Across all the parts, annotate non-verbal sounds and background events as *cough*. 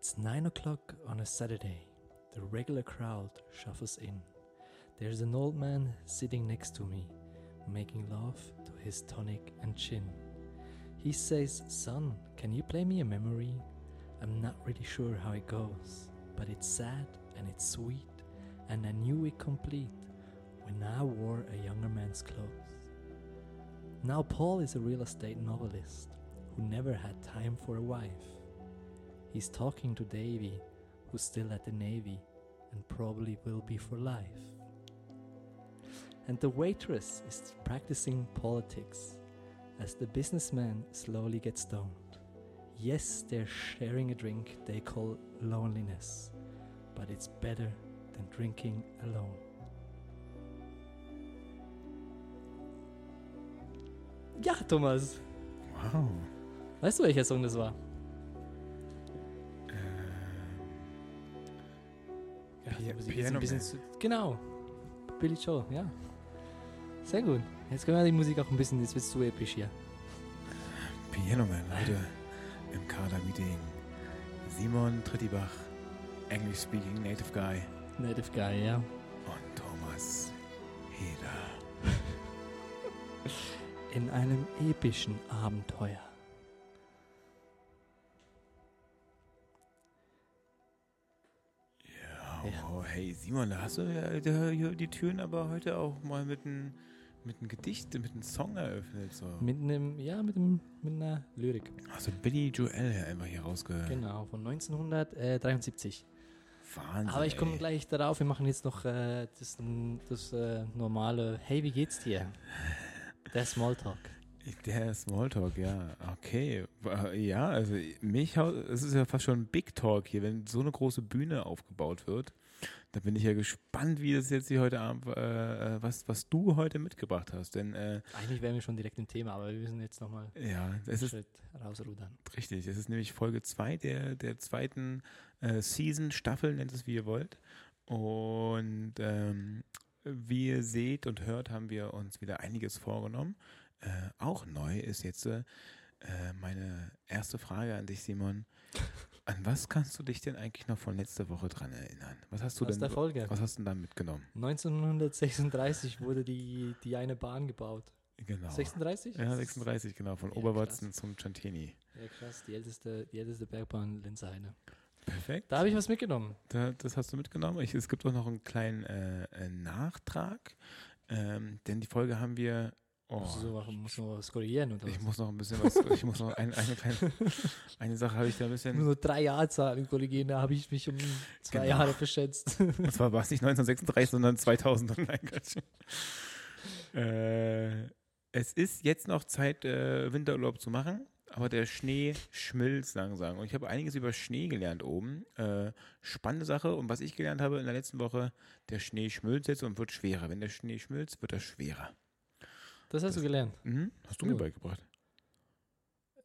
It's nine o'clock on a Saturday. The regular crowd shuffles in. There's an old man sitting next to me, making love to his tonic and gin. He says, Son, can you play me a memory? I'm not really sure how it goes, but it's sad and it's sweet, and I knew it complete when I wore a younger man's clothes. Now, Paul is a real estate novelist who never had time for a wife. He's talking to Davy, who's still at the Navy and probably will be for life. And the waitress is practicing politics as the businessman slowly gets stoned. Yes, they're sharing a drink they call loneliness, but it's better than drinking alone. Ja, Thomas. Wow. Weißt du, welcher Song das war? Ja, Pia- die Musik ist Piano ein bisschen zu, Genau. Billy Joel, ja. Sehr gut. Jetzt können wir die Musik auch ein bisschen, jetzt wird es zu episch hier. Piano Man, heute im Kader-Meeting. Simon Trittibach, English Speaking Native Guy Native Guy, ja. und Thomas Heder. In einem epischen Abenteuer. Ja. Oh, hey Simon, da hast du ja die Türen aber heute auch mal mit einem mit einem Gedicht, mit einem Song eröffnet. So. Mit einem, ja, mit, einem, mit einer Lyrik. Also Billy Joel einfach hier rausgehört. Genau, von 1973. Wahnsinn. Aber ich komme gleich darauf, wir machen jetzt noch äh, das, das äh, normale, hey, wie geht's dir? Der Smalltalk. Der Smalltalk, ja. Okay. Ja, also mich es ist ja fast schon ein Big Talk hier, wenn so eine große Bühne aufgebaut wird. Da bin ich ja gespannt, wie das jetzt hier heute Abend, äh, äh, was, was du heute mitgebracht hast. Denn äh, Eigentlich wären wir schon direkt im Thema, aber wir müssen jetzt nochmal ja, einen ist Schritt rausrudern. richtig. Es ist nämlich Folge 2 der, der zweiten äh, Season, Staffel, nennt es wie ihr wollt. Und ähm, wie ihr seht und hört, haben wir uns wieder einiges vorgenommen. Äh, auch neu ist jetzt äh, meine erste Frage an dich, Simon. An was kannst du dich denn eigentlich noch von letzter Woche dran erinnern? Was hast du Aus denn, der Folge. was hast du denn da mitgenommen? 1936 wurde die, die eine Bahn gebaut. Genau. 36? Ja, 36, genau, von Ja, Oberwatzen zum Chantini. Ja, krass, die älteste, die älteste Bergbahn Linzerheide. Perfekt. Da habe ich was mitgenommen. Da, das hast du mitgenommen. Ich, es gibt auch noch einen kleinen äh, äh, Nachtrag, ähm, denn die Folge haben wir. Oh, Musst du so was, musst noch was korrigieren oder ich was? muss noch ein bisschen was. Ich muss noch ein, eine kleine. *laughs* Eine Sache habe ich da ein bisschen. nur drei Jahrzahlen korrigieren, da habe ich mich um zwei Genau. Jahre verschätzt. *laughs* Und zwar war es nicht 1936, sondern 2000. Nein, *laughs* äh, es ist jetzt noch Zeit, äh, Winterurlaub zu machen. Aber der Schnee schmilzt langsam. Und ich habe einiges über Schnee gelernt oben. Äh, spannende Sache. Und was ich gelernt habe in der letzten Woche, der Schnee schmilzt jetzt und wird schwerer. Wenn der Schnee schmilzt, wird er schwerer. Das hast du gelernt. Mhm. Hast du Cool. mir beigebracht.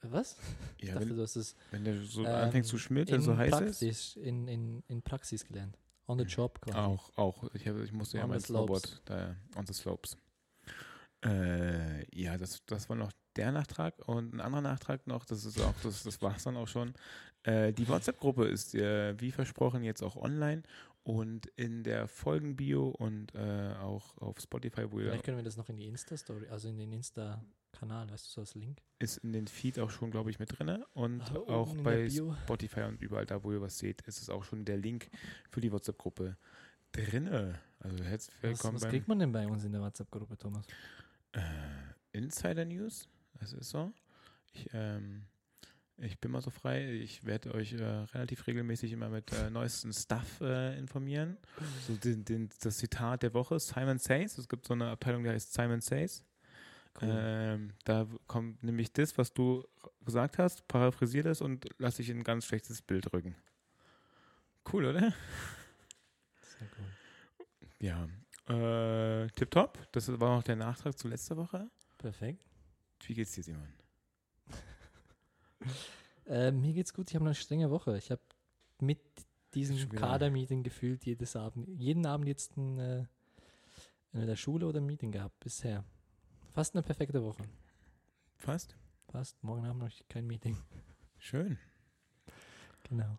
Was? Ja, dachte, wenn, du hast es wenn der so ähm, anfängt zu schmilzen, so heiß ist. Praxis, in, in, in Praxis gelernt. On the job quasi. Auch, auch. Ich, hab, ich musste ja On mein the slopes. Snowboard da on the slopes. Äh, ja, das, das war noch der Nachtrag und ein anderer Nachtrag noch, das ist auch, das, das war es dann auch schon. Äh, die WhatsApp-Gruppe ist äh, wie versprochen jetzt auch online und in der Folgenbio und äh, auch auf Spotify, wo ihr Vielleicht können wir das noch in die Insta-Story, also in den Insta-Kanal, weißt du, so als Link. ist in den Feed auch schon, glaube ich, mit drin und oben auch bei. Spotify und überall da, wo ihr was seht, ist es auch schon der Link für die WhatsApp-Gruppe drinne. Also herzlich Was, willkommen was beim kriegt man denn bei uns in der WhatsApp-Gruppe, Thomas? Äh, Insider News, das ist so. Ich, ähm, ich bin mal so frei. Ich werde euch äh, relativ regelmäßig immer mit äh, neuesten Stuff äh, informieren. So den, den, das Zitat der Woche, Simon Says. Es gibt so eine Abteilung, die heißt Simon Says. Cool. Ähm, da kommt nämlich das, was du gesagt hast, paraphrasier das und lass dich in ein ganz schlechtes Bild rücken. Cool, oder? Sehr cool. Ja. Äh, tipptopp. Das war noch der Nachtrag zu letzter Woche. Perfekt. Wie geht's dir, Simon? *laughs* Äh, mir geht's gut, ich habe eine strenge Woche. Ich habe mit diesem. Kader-Meeting gefühlt jedes Abend, jeden Abend jetzt ein, äh, entweder Schule oder ein Meeting gehabt bisher. Fast eine perfekte Woche. Fast? Fast. Morgen Abend noch kein Meeting. Schön. Genau.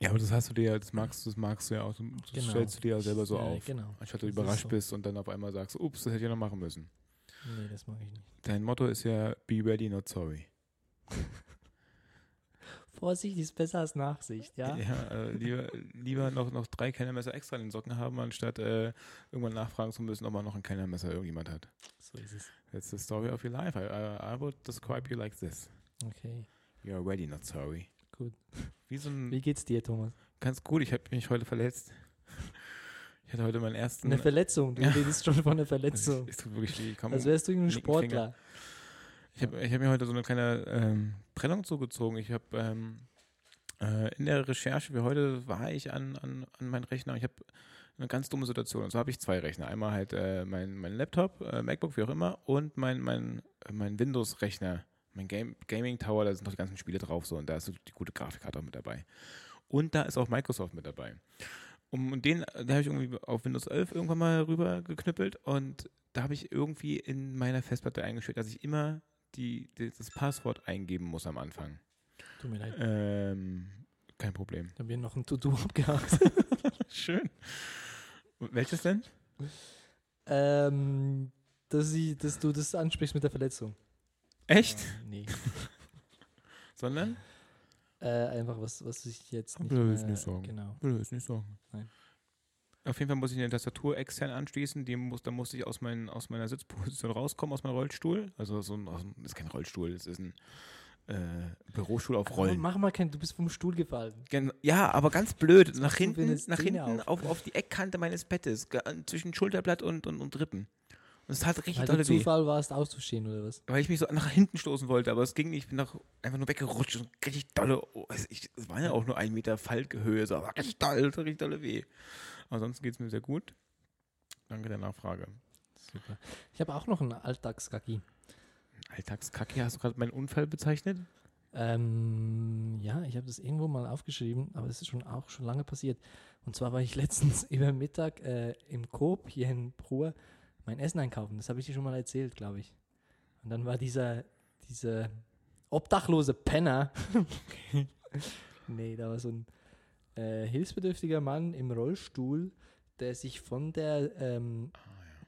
Ja, aber das hast du dir, das magst du, das magst du ja auch, das Genau. stellst du dir ja selber so Ja, auf. Genau. Anstatt du überrascht so. bist und dann auf einmal sagst, ups, das hätte ich noch machen müssen. Nee, das mag ich nicht. Dein Motto ist ja, be ready, not sorry. *laughs* Vorsicht ist besser als Nachsicht, ja? äh, lieber, lieber noch, noch drei Kennermesser extra in den Socken haben, anstatt äh, irgendwann nachfragen zu müssen, ob man noch ein Kennermesser irgendjemand hat. So ist es. That's the story of your life. I, I, I would describe you like this. Okay, You're ready, not sorry. gut. Wie so ein, Wie geht's dir, Thomas? ganz gut, ich habe mich heute verletzt. Ich hatte heute meinen ersten. Eine Verletzung. Du Ja. redest schon von einer es, Verletzung. es tut wirklich weh. Als wärst du linken Sportler. Ich habe ich hab mir heute so eine kleine ähm, Prellung zugezogen. Ich habe ähm, äh, in der Recherche für heute war ich an, an, an meinen Rechner. Ich habe eine ganz dumme Situation. Und so habe ich zwei Rechner. Einmal halt äh, mein, mein Laptop, äh, MacBook, wie auch immer, und mein, mein, äh, mein Windows-Rechner, mein Game, Gaming Tower, da sind noch die ganzen Spiele drauf so und da ist so die gute Grafikkarte auch mit dabei. Und da ist auch Microsoft mit dabei. Um, und den, den habe ich irgendwie auf Windows 11 irgendwann mal rüber geknüppelt und da habe ich irgendwie in meiner Festplatte eingestellt, dass ich immer die, die, das Passwort eingeben muss am Anfang. Tut mir leid. Ähm, kein Problem. Ich habe hier noch ein To-Do *laughs* abgehakt. *laughs* Schön. Welches denn? ähm, dass, ich, dass du das ansprichst mit der Verletzung. Echt? Äh, nee. *laughs* Sondern? Äh, einfach was, was ich jetzt nicht, Will ich nicht sagen. Genau. Will ich nicht sagen. Nein. Auf jeden Fall muss ich eine Tastatur extern anschließen. Die muss, da musste ich aus, mein, aus meiner Sitzposition rauskommen, aus meinem Rollstuhl. Also so ein, das ist kein Rollstuhl, das ist ein äh, Bürostuhl auf Rollen. Mach mal kein, du bist vom Stuhl gefallen. Gen ja, aber ganz blöd. Nach hinten, nach hinten auf? auf, die Eckkante meines Bettes, zwischen Schulterblatt und, und, und Rippen. Und es tat richtig Weil dolle du weh. Zufall warst, auszustehen oder was? Weil ich mich so nach hinten stoßen wollte, aber es ging nicht. Ich bin nach, einfach nur weggerutscht und richtig dolle. Oh, es, ich, es war ja auch nur ein Meter Falthöhe, so, aber richtig dolle, richtig dolle weh. Ansonsten geht es mir sehr gut. Danke der Nachfrage. Super. Ich habe auch noch einen Alltagskacki. Alltagskacke, hast du gerade meinen Unfall bezeichnet? Ähm, ja, ich habe das irgendwo mal aufgeschrieben, aber es ist schon auch schon lange passiert. Und zwar war ich *laughs* letztens über Mittag äh, im Coop hier in Prur mein Essen einkaufen. Das habe ich dir schon mal erzählt, glaube ich. Und dann war dieser, dieser obdachlose Penner. *laughs* nee, da war so ein äh, hilfsbedürftiger Mann im Rollstuhl, der sich von der ähm,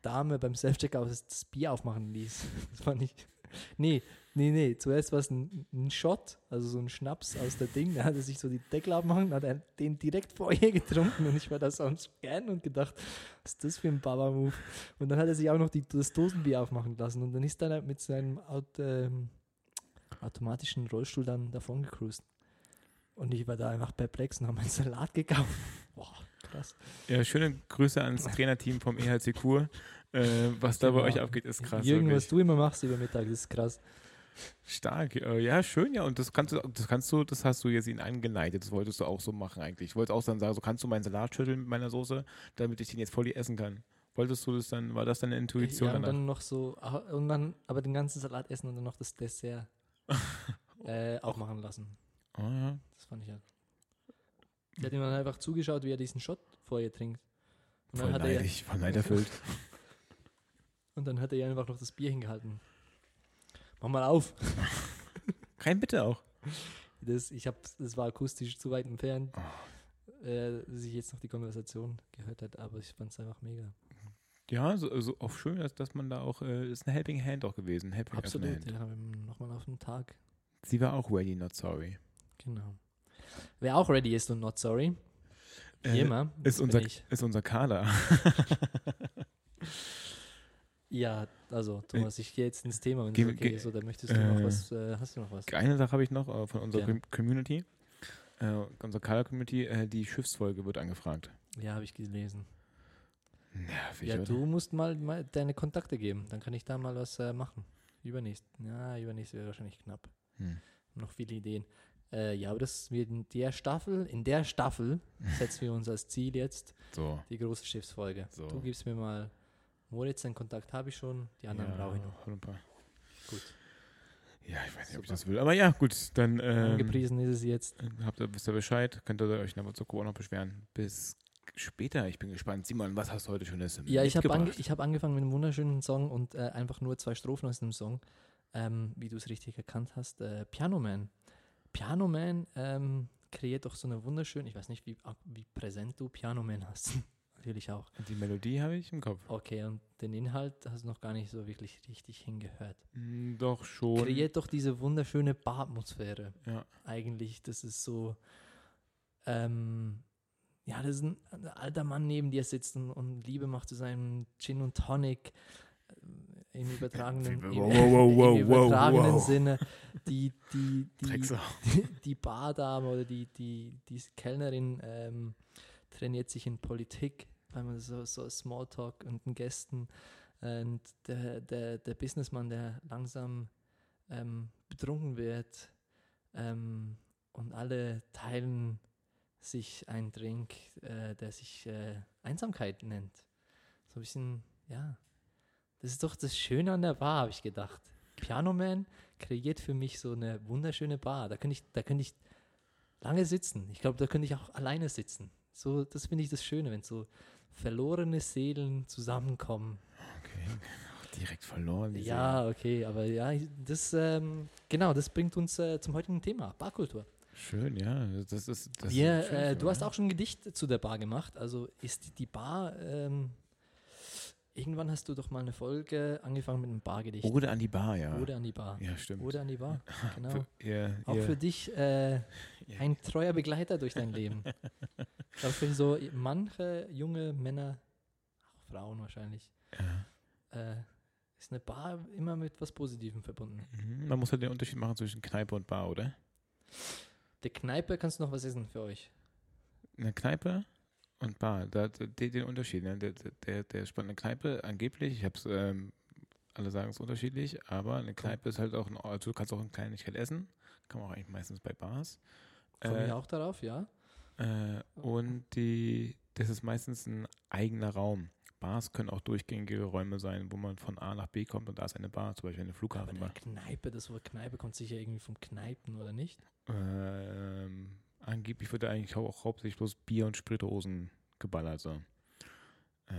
Dame beim Self-Checkout das, das Bier aufmachen ließ. Das war nicht. Nee, nee, nee. Zuerst war es ein, ein Shot, also so ein Schnaps aus der Ding. Da hat er sich so die Deckel abmachen, hat er den direkt vor ihr getrunken und ich war da so am Scannen und gedacht, was ist das für ein Baba-Move? Und dann hat er sich auch noch die, das Dosenbier aufmachen lassen und dann ist er mit seinem Aut, ähm, automatischen Rollstuhl dann davon gecruised. Und ich war da einfach perplex und habe meinen Salat gekauft. Boah, krass. Ja, schöne Grüße ans Trainerteam vom EHC Kur. Äh, was da bei euch abgeht, ist krass. Jürgen, wirklich. was du immer machst über Mittag, das ist krass. Stark, äh, ja, schön, ja. Und das kannst du, das kannst du, das hast du jetzt ihn angeleitet. Das wolltest du auch so machen eigentlich. Ich wollte auch dann sagen, so kannst du meinen Salat schütteln mit meiner Soße, damit ich den jetzt voll essen kann. Wolltest du das dann, war das deine Intuition ja, und danach? dann noch so, ah, und dann aber den ganzen Salat essen und dann noch das Dessert *laughs* äh, auch machen lassen. Oh, ja. Das fand ich halt. Der hat ihm dann einfach zugeschaut, wie er diesen Shot vor ihr trinkt. Und Voll hat er, ja- voll neiderfüllt. *laughs* *laughs* und dann hat er ihr einfach noch das Bier hingehalten. Mach mal auf. *laughs* Kein Bitte auch. Das, ich hab, das war akustisch zu weit entfernt, Oh. äh, dass ich jetzt noch die Konversation gehört hat, aber ich fand es einfach mega. Ja, so, so auch schön, dass, dass man da auch, äh, ist eine Helping Hand auch gewesen. Helping Absolut, ja, nochmal auf den Tag. Sie war auch ready, not sorry. Genau. Wer auch ready ist und not sorry, wie Äh, immer, Ist unser, ist unser Kader. *laughs* Ja, also Thomas, ich gehe jetzt ins Thema, wenn es okay ist, oder möchtest du noch äh, was, äh, hast du noch was? Eine Sache habe ich noch äh, von unserer Gerne. Com- Community. Äh, unserer Kader-Community, äh, die Schiffsfolge wird angefragt. Ja, habe ich gelesen. Nervig, Ja, oder? du musst mal, mal deine Kontakte geben, dann kann ich da mal was äh, machen. Übernächst. Ja, übernächst wäre wahrscheinlich knapp. Hm. Noch viele Ideen. Äh, ja, aber das wird in der Staffel, in der Staffel *laughs* setzen wir uns als Ziel jetzt So. die große Schiffsfolge. So. Du gibst mir mal Moritz, den Kontakt habe ich schon, die anderen brauche ich noch. paar. Gut. Ja, ich weiß nicht, ob ich Super. das will. Aber ja, gut, dann ähm, Angepriesen ist es jetzt. habt ihr, wisst ihr Bescheid. Könnt ihr euch nach Zucker auch noch beschweren. Bis später. Ich bin gespannt. Simon, was hast du heute Schönes Ja, ich habe ange ich hab angefangen mit einem wunderschönen Song und äh, einfach nur zwei Strophen aus dem Song, ähm, wie du es richtig erkannt hast. Äh, Piano Man. Piano Man ähm, kreiert doch so eine wunderschöne, ich weiß nicht, wie, wie präsent du Piano Man hast. *laughs* Natürlich auch. Die Melodie habe ich im Kopf. Okay, und den Inhalt hast du noch gar nicht so wirklich richtig hingehört. Mm, Doch schon. Kreiert doch diese wunderschöne Bar-Atmosphäre. Ja. Eigentlich, das ist so, ähm, ja, das ist ein, alter Mann neben dir sitzt und, und Liebe macht zu seinem Gin und Tonic äh, im übertragenen, *laughs* im, wow, wow, wow, *laughs* im übertragenen. Sinne. Die, die, die, die, *laughs* die Bardame oder die, die, die Kellnerin ähm, trainiert sich in Politik, weil man so, so Smalltalk und den Gästen und der, der, der Businessmann, der langsam ähm, betrunken wird ähm, und alle teilen sich einen Drink, äh, der sich äh, Einsamkeit nennt. So ein bisschen, ja. Das ist doch das Schöne an der Bar, habe ich gedacht. Piano Man kreiert für mich so eine wunderschöne Bar. Da könnte ich, da könnte ich lange sitzen. Ich glaube, da könnte ich auch alleine sitzen. So, das finde ich das Schöne, wenn so verlorene Seelen zusammenkommen. Okay. Direkt verloren. die Ja, okay, aber ja, das, ähm, genau, das bringt uns äh, zum heutigen Thema, Barkultur. Schön, ja. Das ist, das Wir, ist schön, äh, du hast auch schon ein Gedicht zu der Bar gemacht, also ist die Bar, ähm, irgendwann hast du doch mal eine Folge angefangen mit einem Bargedicht. Ode an die Bar, ja. Ode an die Bar. ja, stimmt. Ode an die Bar, *laughs* genau. Für, ihr, Auch ihr, für dich äh, ein treuer Begleiter durch dein Leben. *laughs* Ich glaube, für so manche junge Männer, auch Frauen wahrscheinlich, ja. äh, ist eine Bar immer mit was Positivem verbunden. Mhm. Man muss halt den Unterschied machen zwischen Kneipe und Bar, oder? Der Kneipe kannst du noch was essen für euch. Eine Kneipe und Bar, da, den, den Unterschied. Ne? Der, der, der spannende Kneipe, angeblich, ich habe es, ähm, alle sagen es unterschiedlich, aber eine Kneipe ist halt auch, ein, also du kannst auch eine Kleinigkeit essen, kann man auch eigentlich meistens bei Bars. Komme Äh, ich auch darauf, ja. Äh, und die, das ist meistens ein eigener Raum. Bars können auch durchgängige Räume sein, wo man von A nach B kommt und da ist eine Bar, zum Beispiel eine Aber Flughafenbar. eine Kneipe, das Wort Kneipe kommt sicher irgendwie vom Kneipen, oder nicht? Ähm, angeblich wird da eigentlich auch hauptsächlich bloß Bier und Spirituosen geballert. So. Äh,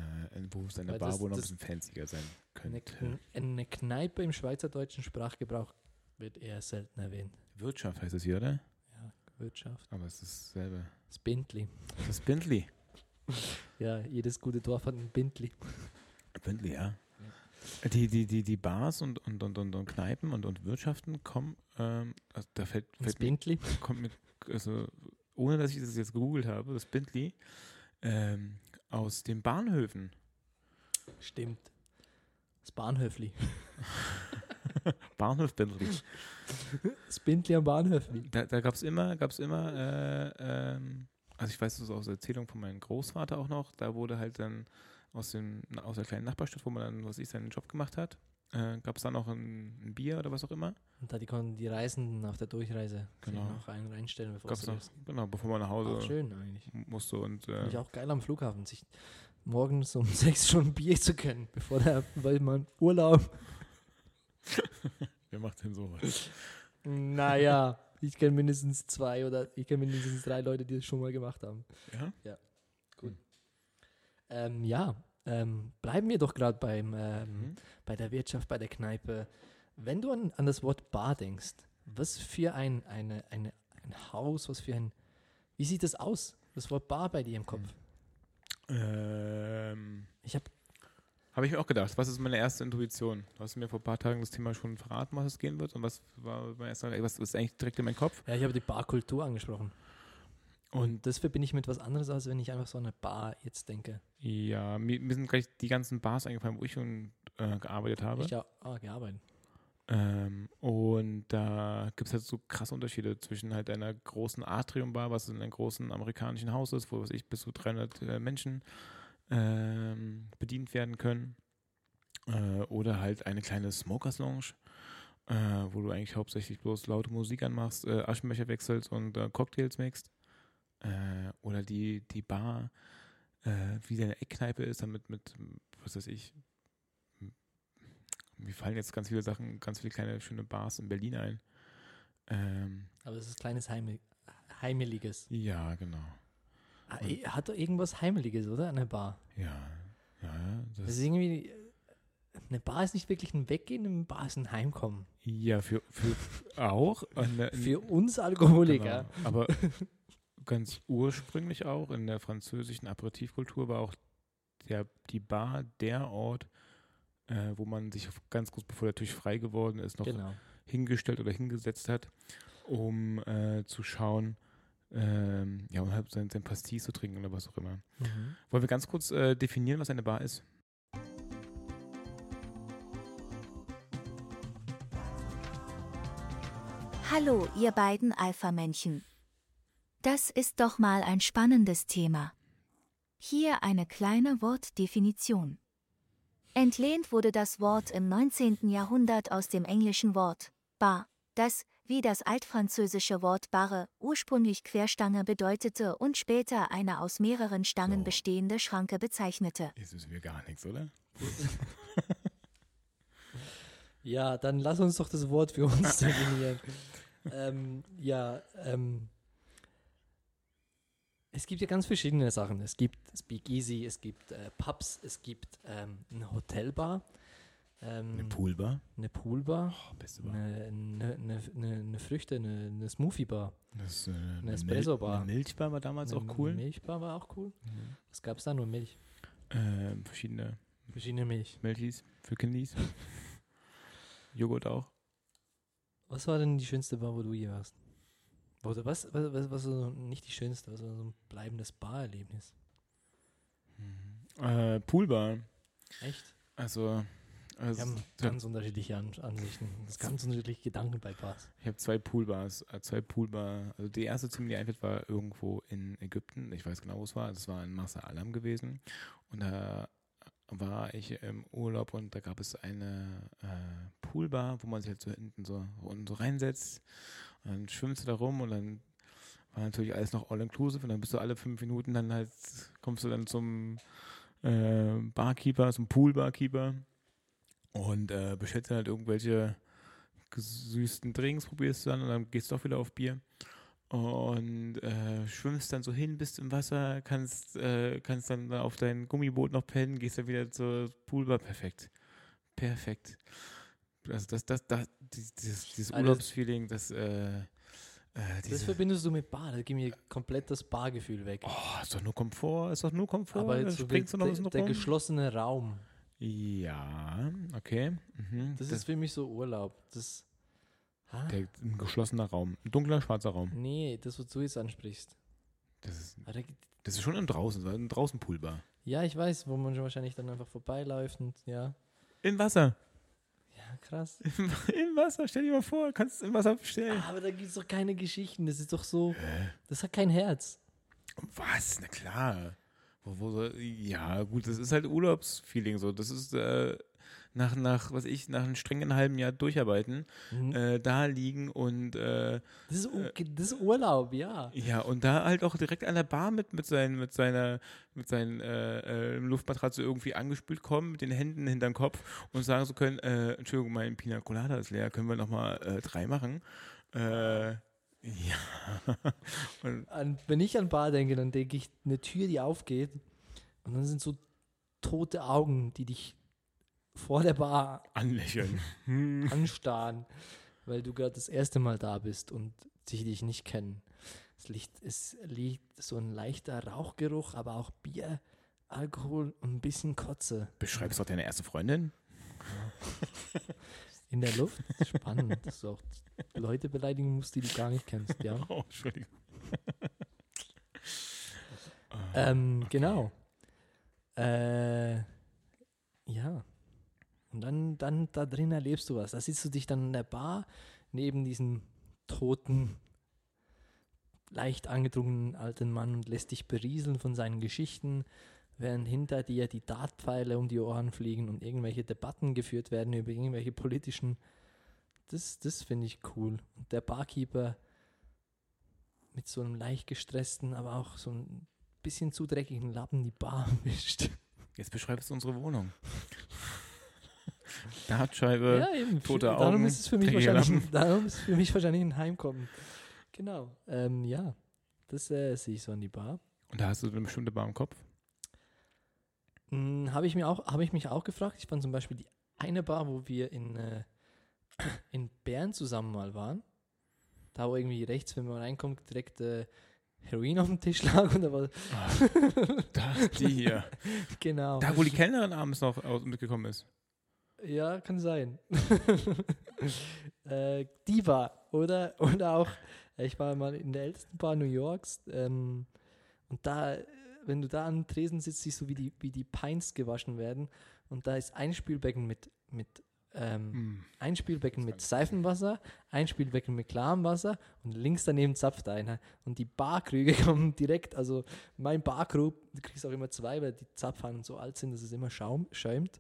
wo es eine Weil Bar wohl noch ein bisschen fancier sein könnte. Eine Kneipe im schweizerdeutschen Sprachgebrauch wird eher selten erwähnt. Wirtschaft heißt es hier, oder? Ja, Wirtschaft. Aber es ist dasselbe. Das Bindli. Das Bentley. *laughs* Ja, jedes gute Dorf hat ein Bindli. Bentley, ja. Die, die, die, die Bars und, und, und, und, und Kneipen und, und Wirtschaften kommen, ähm, also da fällt, fällt mir Bindli. kommt mit, also ohne dass ich das jetzt gegoogelt habe, das Bentley, ähm, aus den Bahnhöfen. Stimmt. Das Bahnhöfli. *laughs* Bahnhof Bentley. Das Bindli am Bahnhöfli. Da, da gab es immer, gab's immer, äh, ähm, also ich weiß das aus der Erzählung von meinem Großvater auch noch, da wurde halt dann aus, dem, aus der kleinen Nachbarstadt, wo man dann, was ich, seinen Job gemacht hat, äh, gab es dann noch ein, ein Bier oder was auch immer. Und da die konnten die Reisenden auf der Durchreise Genau. noch einen reinstellen, bevor Gab's noch, genau, bevor man nach Hause schön eigentlich. musste und äh, Finde ich auch geil am Flughafen, sich morgens um *laughs* sechs schon Bier zu können, bevor der, weil man Urlaub. *laughs* wer macht denn sowas? Naja, ich kenne mindestens zwei oder ich kenne mindestens drei Leute, die das schon mal gemacht haben. Ja? Ähm, ja, ähm, bleiben wir doch gerade beim ähm, Mhm. bei der Wirtschaft, bei der Kneipe. Wenn du an, an das Wort Bar denkst, was für ein, eine, eine, ein Haus, was für ein, wie sieht das aus? Das Wort Bar bei dir im Kopf? Ähm, Ich habe Habe ich mir auch gedacht. Was ist meine erste Intuition? Du hast mir vor ein paar Tagen das Thema schon verraten, was es gehen wird. Und was war mein erster, was ist eigentlich direkt in meinen Kopf? ja, ich habe die Barkultur angesprochen. Und das verbinde ich mit was anderes, als wenn ich einfach so an eine Bar jetzt denke. Ja, mir, mir sind gleich die ganzen Bars eingefallen, wo ich schon äh, gearbeitet habe. Ich ja ah, gearbeitet. Ähm, und da gibt es halt so krasse Unterschiede zwischen halt einer großen Atrium-Bar, was in einem großen amerikanischen Haus ist, wo was ich bis zu 300 äh, Menschen ähm, bedient werden können. Äh, oder halt eine kleine Smokers Lounge, äh, wo du eigentlich hauptsächlich bloß laute Musik anmachst, äh, Aschenbecher wechselst und äh, Cocktails mixt. Äh, oder die, die Bar, äh, wie deine Eckkneipe ist, damit mit, was weiß ich, mir fallen jetzt ganz viele Sachen, ganz viele kleine schöne Bars in Berlin ein. Ähm, Aber es ist kleines Heimel Heimeliges. ja, genau. Ah, eh, Hat doch irgendwas Heimeliges, oder? Eine Bar. Ja, ja, Das das, ist irgendwie. Eine Bar ist nicht wirklich ein Weggehen, eine Bar ist ein Heimkommen. ja für, für *laughs* auch. Und, äh, Für uns Alkoholiker. Genau. Aber ganz ursprünglich auch in der französischen Aperitivkultur war auch der, die Bar der Ort, äh, wo man sich ganz kurz bevor der Tisch frei geworden ist, noch Genau. hingestellt oder hingesetzt hat, um äh, zu schauen, ähm, ja, um halt sein, sein Pastis zu trinken oder was auch immer. Mhm. Wollen wir ganz kurz äh, definieren, was eine Bar ist? Hallo, ihr beiden Alpha-Männchen. Das ist doch mal ein spannendes Thema. Hier eine kleine Wortdefinition. Entlehnt wurde das Wort im 19. Jahrhundert aus dem englischen Wort bar, das, wie das altfranzösische Wort barre, ursprünglich Querstange bedeutete und später eine aus mehreren Stangen So. bestehende Schranke bezeichnete. Jetzt wissen wir gar nichts, oder? *laughs* Ja, dann lass uns doch das Wort für uns *laughs* definieren. ähm, ja, ähm, es gibt ja ganz verschiedene Sachen. Es gibt Speakeasy, es gibt äh, Pubs, es gibt ähm, eine Hotelbar, ähm, Eine Poolbar? eine Poolbar, Oh, beste Bar. eine, eine, eine, eine, eine Früchte, eine, eine Smoothie-Bar, Das, äh, eine Espresso-Bar. Eine Milchbar war damals eine auch cool. Milchbar war auch cool. Mhm. Was gab es da? Nur Milch. Ähm, verschiedene Verschiedene Milch. Milchis für Kindis. *laughs* Joghurt auch. Was war denn die schönste Bar, wo du je warst? Oder was, was, was, was so nicht die schönste, was war so ein bleibendes Barerlebnis? Äh, Poolbar. Echt? Also, Wir also haben ganz unterschiedliche An Ansichten. Ganz unterschiedliche Gedanken bei Bars. ich habe zwei Poolbars, äh, zwei Poolbar. Also die erste, zu mir die einfällt, war irgendwo in Ägypten. Ich weiß genau, wo es war. Das war in Massa Alam gewesen. Und da war ich im Urlaub und da gab es eine äh, Poolbar, wo man sich halt so hinten so, unten so reinsetzt. Und dann schwimmst du da rum und dann war natürlich alles noch all-inclusive und dann bist du alle fünf Minuten dann halt, kommst du dann zum äh, Barkeeper, zum Pool-Barkeeper und äh, bestellst dann halt irgendwelche gesüßten Drinks, probierst du dann und dann gehst du auch wieder auf Bier und äh, schwimmst dann so hin, bist im Wasser, kannst, äh, kannst dann auf dein Gummiboot noch pennen, gehst dann wieder zur Poolbar. Perfekt. Perfekt. Also das, das, das, dieses, dieses, Urlaubsfeeling, das, äh, äh, Das verbindest du mit Bar. Da geht mir komplett das Bargefühl weg. oh, ist doch nur Komfort, ist doch nur Komfort. Aber jetzt springst du noch ein der, der geschlossene Raum, Ja, okay. Mhm. das ist für mich so Urlaub. Das, der, ein geschlossener Raum, ein dunkler, schwarzer Raum. Nee, das, was du jetzt ansprichst. Das ist, gibt- das ist schon im Draußen, ein draußen Poolbar. Ja, ich weiß, wo man schon wahrscheinlich dann einfach vorbeiläuft und ja. Im Wasser. Krass. *laughs* Im, Im Wasser, stell dir mal vor, kannst im Wasser bestellen. Aber da gibt es doch keine Geschichten. Das ist doch so. Das hat kein Herz. Was? Na klar. Wo, wo, ja, gut, das ist halt Urlaubsfeeling so. Das ist äh, nach, nach, was ich, nach einem strengen halben Jahr durcharbeiten, Mhm. äh, da liegen und äh, Das ist, Ur- das ist Urlaub, ja. ja, und da halt auch direkt an der Bar mit, mit, seinen, mit seiner mit seinen äh, äh, Luftmatratze irgendwie angespült kommen, mit den Händen hinterm Kopf und sagen so können, äh, Entschuldigung, mein Pina Colada ist leer, können wir nochmal äh, drei machen? Äh, ja. *laughs* und, An, wenn ich an Bar denke, dann denke ich eine Tür, die aufgeht und dann sind so tote Augen, die dich vor der Bar anlächeln. *laughs* anstarren, weil du gerade das erste Mal da bist und sie dich nicht kennen. Es liegt, es liegt so ein leichter Rauchgeruch, aber auch Bier, Alkohol und ein bisschen Kotze Beschreibst doch deine erste Freundin? *laughs* in der Luft. Spannend, dass du auch Leute beleidigen musst, die du gar nicht kennst, ja. *laughs* Oh, Entschuldigung. Ähm, Genau. Äh, ja. Und dann, dann da drin erlebst du was. Da sitzt du dich dann in der Bar neben diesem toten, leicht angetrunkenen alten Mann und lässt dich berieseln von seinen Geschichten, während hinter dir die Dartpfeile um die Ohren fliegen und irgendwelche Debatten geführt werden über irgendwelche politischen. Das, das finde ich cool. Und der Barkeeper mit so einem leicht gestressten, aber auch so ein bisschen zu dreckigen Lappen die Bar *laughs* wischt. Jetzt beschreibst du unsere Wohnung. Dartscheibe. eben. tote darum Augen, ist es für mich wahrscheinlich, *laughs* darum ist es für mich wahrscheinlich ein Heimkommen. Genau. Ähm, ja, das äh, sehe ich so an die Bar. Und da hast du eine bestimmte Bar im Kopf? Hm, habe ich mir auch, habe ich mich auch gefragt. Ich fand zum Beispiel die eine Bar, wo wir in, äh, *clears throat* in Bern zusammen mal waren. Da wo irgendwie rechts, wenn man reinkommt, direkt äh, Heroin auf dem Tisch *laughs* lag und da war, Da, die hier. *laughs* genau. Da, wo die Kellnerin abends noch aus, mitgekommen ist. Ja, kann sein. *laughs* äh, die Bar, oder? *laughs* Oder auch, äh, ich war mal in der ältesten Bar New Yorks ähm, und da, wenn du da am Tresen sitzt, siehst du, wie die, wie die Pints gewaschen werden und da ist ein Spülbecken mit, mit ähm, Hm. ein Spülbecken mit Seifenwasser, ein Spülbecken mit klarem Wasser und links daneben zapft einer. Und die Barkrüge *laughs* kommen direkt, also mein Barkrug, du kriegst auch immer zwei, weil die Zapfhahn so alt sind, dass es immer schaum, schäumt.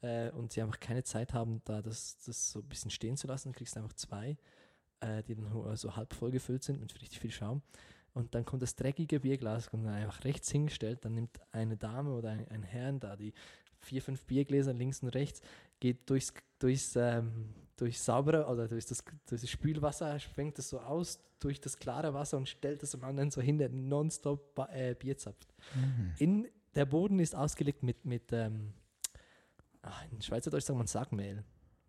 Äh, und sie einfach keine Zeit haben, da das, das so ein bisschen stehen zu lassen. Dann kriegst du einfach zwei, äh, die dann ho- so halb voll gefüllt sind mit richtig viel Schaum. Und dann kommt das dreckige Bierglas, kommt dann einfach rechts hingestellt. Dann nimmt eine Dame oder ein, ein Herrn da die vier, fünf Biergläser links und rechts, geht durchs, durchs, ähm, durchs saubere oder durch das, durch das Spülwasser, schwenkt es so aus durch das klare Wasser und stellt es am anderen so hin, der nonstop äh, Bier zapft. Mhm. In, der Boden ist ausgelegt mit, mit ähm, ach, in Schweizerdeutsch sagt man Sackmehl.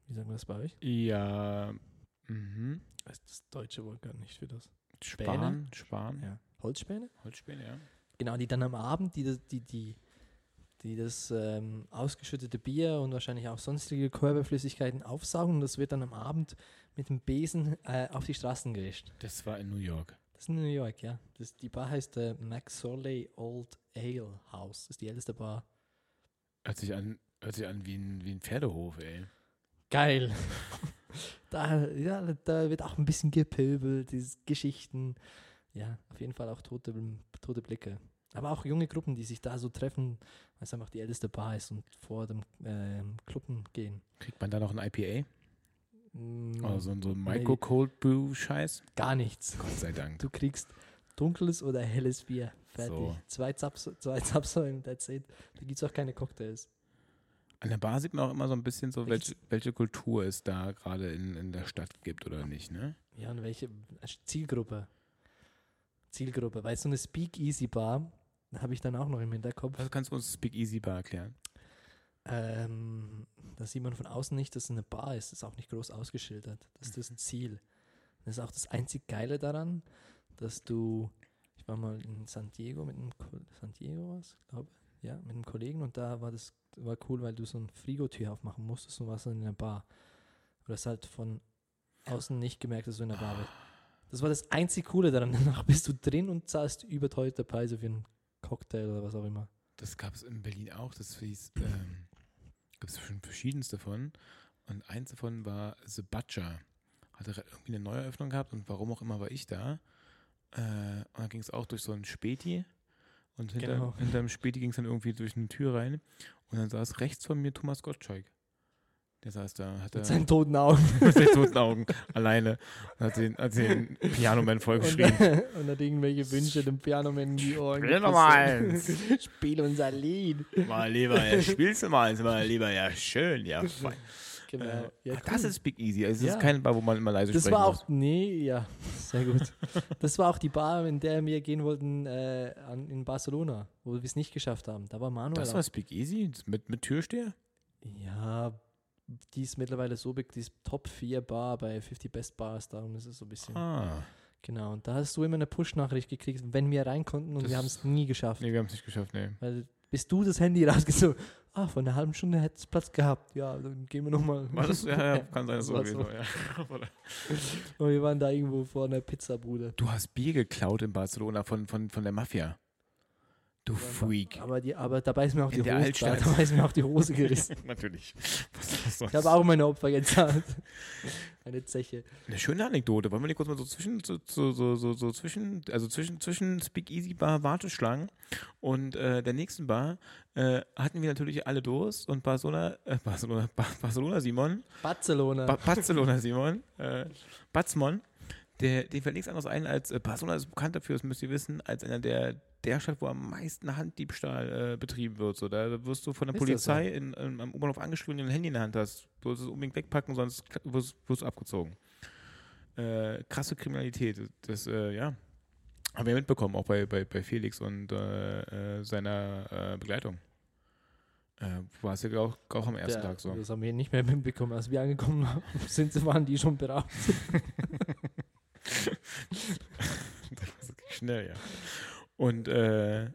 Wie sagen wir das bei euch? Ja. Mhm. Das ist das deutsche Wort gar nicht für das. Span, Span. Ja. Holzspäne? Holzspäne, ja. Genau, die dann am Abend, die das, die, die, die das ähm, ausgeschüttete Bier und wahrscheinlich auch sonstige Körperflüssigkeiten aufsaugen und das wird dann am Abend mit dem Besen äh, auf die Straßen gewischt. Das war in New York. Das ist in New York, ja. Das, die Bar heißt äh, McSorley Old Ale House. Das ist die älteste Bar. Hört sich an, hört sich an wie ein, wie ein Pferdehof, ey. Geil. *laughs* da, ja, da wird auch ein bisschen gepöbelt, diese Geschichten. Ja, auf jeden Fall auch tote, tote Blicke. Aber auch junge Gruppen, die sich da so treffen, weil es einfach die älteste Bar ist und vor dem ähm, Clubben gehen. Kriegt man da noch ein IPA? Mm, Oder so, so ein. Micro Cold Brew Scheiß? Gar nichts. Gott sei Dank. Du kriegst dunkles oder helles Bier. Fertig. So. Zwei, Zapsäulen, *laughs* that's it. Da gibt es auch keine Cocktails. An der Bar sieht man auch immer so ein bisschen so, welche, welche Kultur es da gerade in, in der Stadt gibt oder nicht, ne? Ja, und welche Zielgruppe? Zielgruppe, weil so eine Speak-Easy-Bar habe ich dann auch noch im Hinterkopf. Also kannst du uns Speak Easy Bar erklären? Ähm, da sieht man von außen nicht, dass es eine Bar ist. Das ist auch nicht groß ausgeschildert. Das ist das Ziel. Das ist auch das einzig Geile daran, dass du, ich war mal in San Diego mit einem, San Diego was, glaube ja, mit einem Kollegen und da war das war cool, weil du so eine Frigotür aufmachen musstest und warst dann in der Bar. Du hast halt von außen nicht gemerkt, dass du in der Bar bist. Das war das einzig Coole daran. *laughs* Danach bist du drin und zahlst überteuerte Preise für einen Cocktail oder was auch immer. Das gab es in Berlin auch. Das hieß, ähm, gibt es schon verschiedenste von. Und eins davon war The Butcher. Hatte irgendwie eine Neueröffnung gehabt und warum auch immer war ich da. Äh, und dann ging es auch durch so ein Späti. Und hinter, Genau. hinterm Späti ging es dann irgendwie durch eine Tür rein. Und dann saß rechts von mir Thomas Gottschalk. Der saß da, hat Mit seinen toten Augen. *laughs* mit seinen toten Augen alleine und hat den, hat den *laughs* Pianoman Und, vollgeschrieben. und hat irgendwelche Wünsche dem Pianoman in die Ohren. Spiel doch geflüstert. mal *laughs* Spiel unser Lied. Mal lieber, ja, spielst du mal, ist mal lieber, ja, schön, ja, fein. Genau. Äh, ja, ach, Das cool. ist Big Easy. Also es Ja. ist keine Bar, wo man immer leise Das sprechen war muss. auch, nee, ja, *laughs* sehr gut. Das war auch die Bar, in der wir gehen wollten äh, an, in Barcelona, wo wir es nicht geschafft haben. Da war Manuel. Das auch. war Speak Easy mit, mit Türsteher? Ja, die ist mittlerweile so big, die ist Top 4 Bar bei 50 Best Bars, darum ist es so ein bisschen. Ah. Genau, und da hast du immer eine Push-Nachricht gekriegt, wenn wir rein konnten und Das- wir haben es nie geschafft. Nee, wir haben es nicht geschafft, nee. Weil bis du das Handy rausgezogen *laughs* ah, vor einer halben Stunde hätte es Platz gehabt. Ja, dann gehen wir nochmal. Ja, ja, kann sein, *laughs* so gewesen. so. Ja. *laughs* Und wir waren da irgendwo vor einer Pizzabude. Du hast Bier geklaut in Barcelona von, von, von der Mafia. Du Freak. Aber, die, aber dabei ist mir auch die Hose, Altstadt. dabei ist mir auch die Hose gerissen. *laughs* Natürlich. Ich habe auch meine Opfer gezahlt. Eine Zeche. Eine schöne Anekdote. Wollen wir die kurz mal so zwischen, so, so, so, so, zwischen, also zwischen, zwischen Speak Easy Bar Warteschlangen und äh, der nächsten Bar äh, hatten wir natürlich alle Durst und Barcelona, äh, Barcelona, ba Barcelona Simon, Barcelona. ba Barcelona Simon, äh, Batzmon, der, den fällt nichts anderes ein als, äh, Barcelona ist bekannt dafür, das müsst ihr wissen, als einer der, der Stadt, wo am meisten Handdiebstahl äh, betrieben wird. So, da wirst du von der Ist das so? Polizei in, in, am U-Bahnhof angeschrieben, wenn du ein Handy in der Hand hast. Du musst es unbedingt wegpacken, sonst wirst wirst du abgezogen. Äh, krasse Kriminalität. Das, äh, ja, haben wir mitbekommen, auch bei, bei, bei Felix und äh, äh, seiner äh, Begleitung. Äh, war es ja auch, auch am ersten Der- Tag so. Das haben wir nicht mehr mitbekommen. Als wir angekommen *laughs* sind, waren die schon beraubt. *laughs* schnell, ja. Und äh,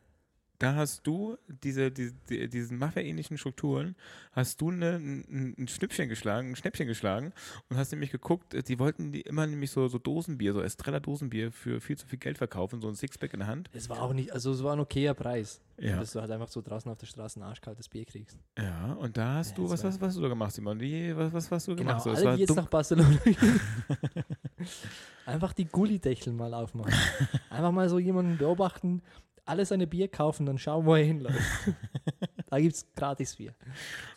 da hast du diese, diese, die, diesen Mafia-ähnlichen Strukturen, hast du eine, ein, ein Schnippchen geschlagen, ein Schnäppchen geschlagen und hast nämlich geguckt, äh, die wollten die immer nämlich so, so Dosenbier, so Estrella Dosenbier für viel zu viel Geld verkaufen, so ein Sixpack in der Hand. Es war auch nicht, also es war ein okayer Preis. Ja. Dass du halt einfach so draußen auf der Straße ein arschkaltes Bier kriegst. Ja, und da hast Ja, du, was, war- was, hast du da gemacht, Simon? Wie, was, was hast du Genau, gemacht? So, alle, die jetzt dumm- nach Barcelona. *laughs* Einfach die Gullidächel mal aufmachen. *laughs* Einfach mal so jemanden beobachten, alle seine Bier kaufen, dann schauen, wo er hinläuft. *laughs* da gibt es gratis Bier.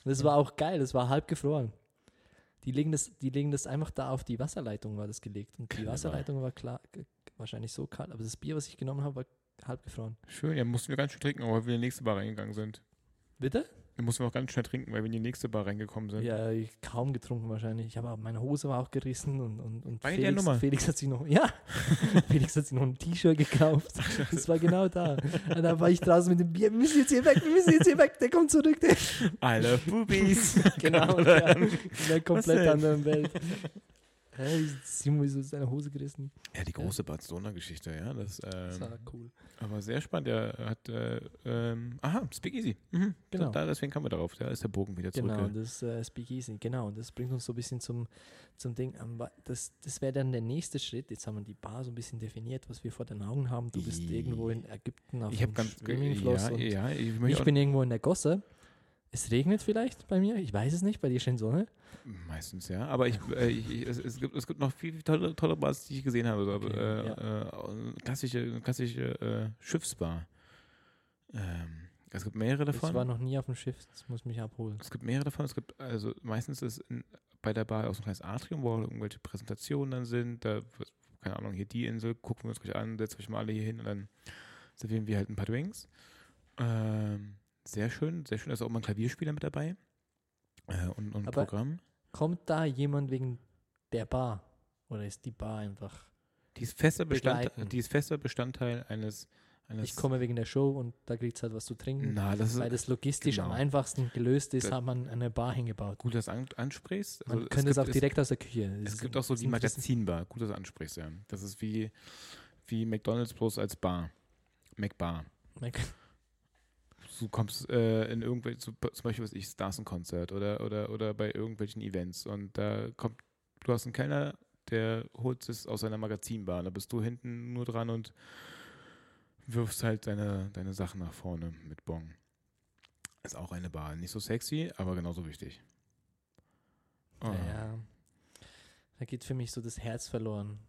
Und das war auch geil, das war halb gefroren. Die legen, das, die legen das einfach da auf die Wasserleitung, war das gelegt. Und die. Wasserleitung war klar, wahrscheinlich so kalt, aber das Bier, was ich genommen habe, war halb gefroren. Schön, ja, mussten wir ganz schön trinken, weil wir in die nächste Bar reingegangen sind. Bitte? Da mussten wir auch ganz schnell trinken, weil wir in die nächste Bar reingekommen sind. Ja, ich kaum getrunken wahrscheinlich. Ich habe auch, meine Hose war auch gerissen und, und, und der Felix, Nummer? Felix hat sich noch, ja, *laughs* Felix hat sich noch ein T-Shirt gekauft. Das war genau da. Und da war ich draußen mit dem Bier, wir müssen jetzt hier weg, wir müssen jetzt hier weg, der kommt zurück. Der. I love boobies. *laughs* Genau, der, in der komplett anderen Welt. Simon ist aus seiner Hose gerissen. Ja, die große Barcelona-Geschichte, ja. Das, Das ähm, war cool. aber sehr spannend. Der hat, äh, ähm, aha, Speak Easy. Mhm, Genau. Da, deswegen kamen wir darauf. Da ist der Bogen wieder zurück. Genau, das äh, Speakeasy, genau. Das bringt uns so ein bisschen zum, zum Ding. wa- Das, das wäre dann der nächste Schritt. Jetzt haben wir die Bar so ein bisschen definiert, was wir vor den Augen haben. Du bist I- irgendwo in Ägypten auf ich dem ganz, Swimmingfloss ja, ja, ich, ich bin irgendwo in der Gosse. Es regnet vielleicht bei mir, ich weiß es nicht, bei dir scheint Sonne. Meistens, ja. Aber ich, äh, ich, es, es, gibt, es gibt noch viel, viel tolle, tolle Bars, die ich gesehen habe. Okay, äh, äh, klassische klassische äh, Schiffsbar. Ähm, es gibt mehrere Ich war davon. noch nie auf dem Schiff, das muss mich abholen. Es gibt mehrere davon. Es gibt, also meistens ist in, bei der Bar auch so ein kleines Atrium, wo irgendwelche Präsentationen dann sind. Da, keine Ahnung, hier die Insel, gucken wir uns gleich an, setzen euch mal alle hier hin und dann servieren wir halt ein paar Drinks. Ähm, sehr schön, sehr schön. Da ist auch mal ein Klavierspieler mit dabei. Äh, und, und ein Aber- Programm. Kommt da jemand wegen der Bar? Oder ist die Bar einfach? Die ist fester Bestandteil, begleiten. die ist fester Bestandteil eines, Ich komme wegen der Show und da kriegt es halt was zu trinken. Na, das Weil das logistisch am genau. einfachsten gelöst ist, Da- hat man eine Bar hingebaut. gut, dass du an, ansprichst. Also Man könnte es auch direkt aus der Küche. Es, Das es gibt auch so das die Magazinbar. Gut, dass du ansprichst, ja. Das ist wie, wie McDonalds bloß als Bar. McBar. Du kommst äh, in irgendwelche, zum Beispiel, was ich, Stars Konzert oder, oder, oder bei irgendwelchen Events und da kommt, du hast einen Kellner, der holt es aus seiner Magazinbar. Da bist du hinten nur dran und wirfst halt deine, deine Sachen nach vorne mit Bon. Ist auch eine Bar. Nicht so sexy, aber genauso wichtig. Oh. Ja. Da geht für mich so das Herz verloren.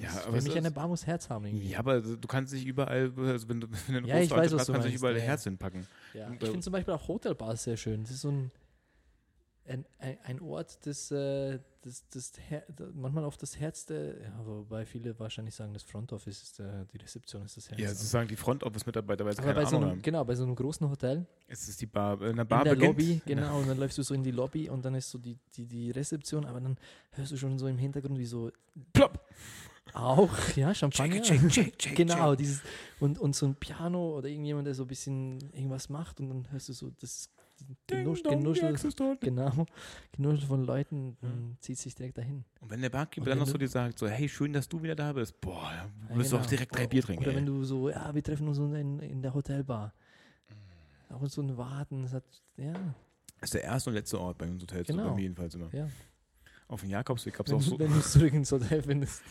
Ja, Das- aber es mich ist- eine Bar muss Herz haben irgendwie. Ja, aber du kannst dich überall, also wenn du, *laughs* wenn du eine Ja, ich weiß, hast, du kannst du dich überall ja, ja. Herz hinpacken. Ja, ich finde zum Beispiel auch Hotelbars sehr schön. Das ist so ein, ein, ein, Ort, das, äh, das, das, Her manchmal auf das Herz der, ja, wobei viele wahrscheinlich sagen, das Front Office ist der, die Rezeption ist das Herz. Ja, sozusagen die Front Office-Mitarbeiter, weil sie aber keine bei so Ahnung einem, haben. genau, bei so einem großen Hotel, Es ist die Bar, äh, eine Bar in der beginnt. Lobby, genau, und dann läufst du so in die Lobby und dann ist so die, die, die Rezeption, aber dann hörst du schon so im Hintergrund wie so, Plopp. Auch, ja, Champagner. Check, check, check, Genau, dieses und, und so ein Piano oder irgendjemand, der so ein bisschen irgendwas macht und dann hörst du so das Genusch, Genuschel, genau, *laughs* Genuschel von Leuten dann zieht sich direkt dahin. Und wenn der Barkeeper dann wenn noch du- so dir sagt, so, hey, schön, dass du wieder da bist, boah, Ja, du willst doch genau. direkt drei Bier trinken. Oder wenn ey. du so, ja, wir treffen uns in, in der Hotelbar. Mm. Auch so ein Warten, das hat, ja, Das ist der erste und letzte Ort bei uns Hotels, so Genau. bei mir jedenfalls immer. ja. Auf dem Jakobsweg gab es Wenn, auch du- so, wenn du es zurück ins Hotel findest.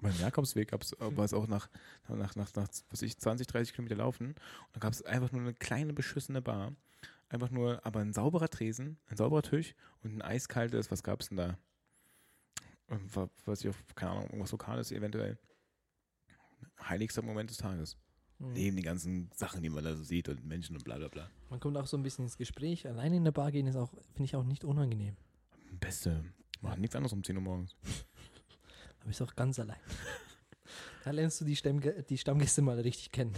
Beim Jakobsweg gab's, äh, war es auch nach, nach, nach, nach was ich, 20, 30 Kilometer laufen und da gab es einfach nur eine kleine beschissene Bar. Einfach nur, aber ein sauberer Tresen, ein sauberer Tisch und ein eiskaltes, was gab es denn da? Ähm, wa- Was ich auf, keine Ahnung, irgendwas Lokales eventuell. Heiligster Moment des Tages. Mhm. Neben die ganzen Sachen, die man da so sieht und Menschen und bla bla bla. Man kommt auch so ein bisschen ins Gespräch. Alleine in der Bar gehen ist auch, finde ich auch nicht unangenehm. Beste. Machen nichts anderes um 10 Uhr morgens. *laughs* Aber ist auch ganz allein. Da lernst du die, Stammgä die Stammgäste mal richtig kennen.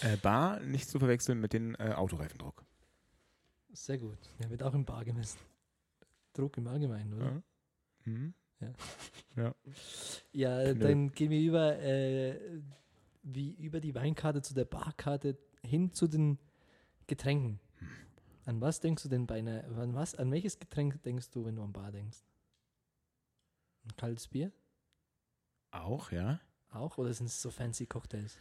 Äh, Bar nicht zu verwechseln mit den äh, Autoreifendruck. Sehr gut. Der wird auch im Bar gemessen. Druck im Allgemeinen, oder? Ja. Mhm. Ja, Nö. dann gehen wir über, äh, wie über die Weinkarte zu der Barkarte hin zu den Getränken. Hm. An was denkst du denn bei einer, an was, an welches Getränk denkst du, wenn du an Bar denkst? Ein kaltes Bier? Auch, ja. Auch? Oder sind es so fancy Cocktails?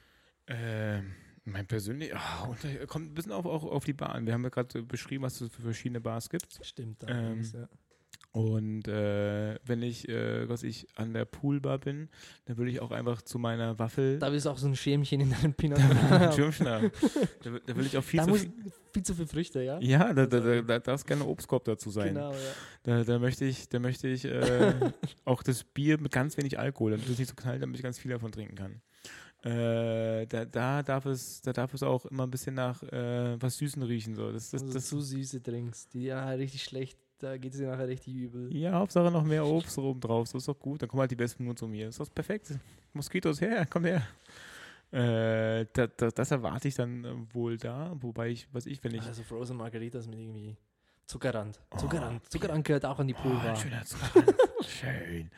Ähm, mein persönlich, ah, und, äh, kommt ein bisschen auf, auch auf die Bar an. Wir haben ja gerade beschrieben, was es für verschiedene Bars gibt. Stimmt. Ähm, allerdings, ja. Und äh, wenn ich, äh, was ich an der Poolbar bin, dann würde ich auch einfach zu meiner Waffel. Da willst du auch so ein Schämchen in deinem Pinot *laughs* ein haben. Schirmchen haben. Da, will- da will ich auch viel Da zu muss viel. viel zu viel Früchte, ja? Ja, da, da, da, da darf gerne Obstkorb dazu sein. Genau, ja. Da, da möchte ich, da möchte ich äh, auch das Bier mit ganz wenig Alkohol, damit es nicht so knallt, damit ich ganz viel davon trinken kann. Äh, da, da, darf es, da darf es auch immer ein bisschen nach äh, was Süßen riechen. So. Das, das, Also das, zu süße Drinks, die ja richtig schlecht, da geht es dir nachher richtig übel. ja, Hauptsache noch mehr Obst oben drauf. So ist doch gut. Dann kommen halt die besten nur zu mir. Das ist doch perfekt. Moskitos her, komm her. Äh, da, da, das erwarte ich dann äh, wohl da. Wobei ich, was ich, wenn ich. Also Frozen Margaritas mit irgendwie Zuckerrand. Oh, Zuckerrand. Zuckerrand gehört auch an die Oh, Poolbar. ein schöner *laughs* Zuckerrand. Schön.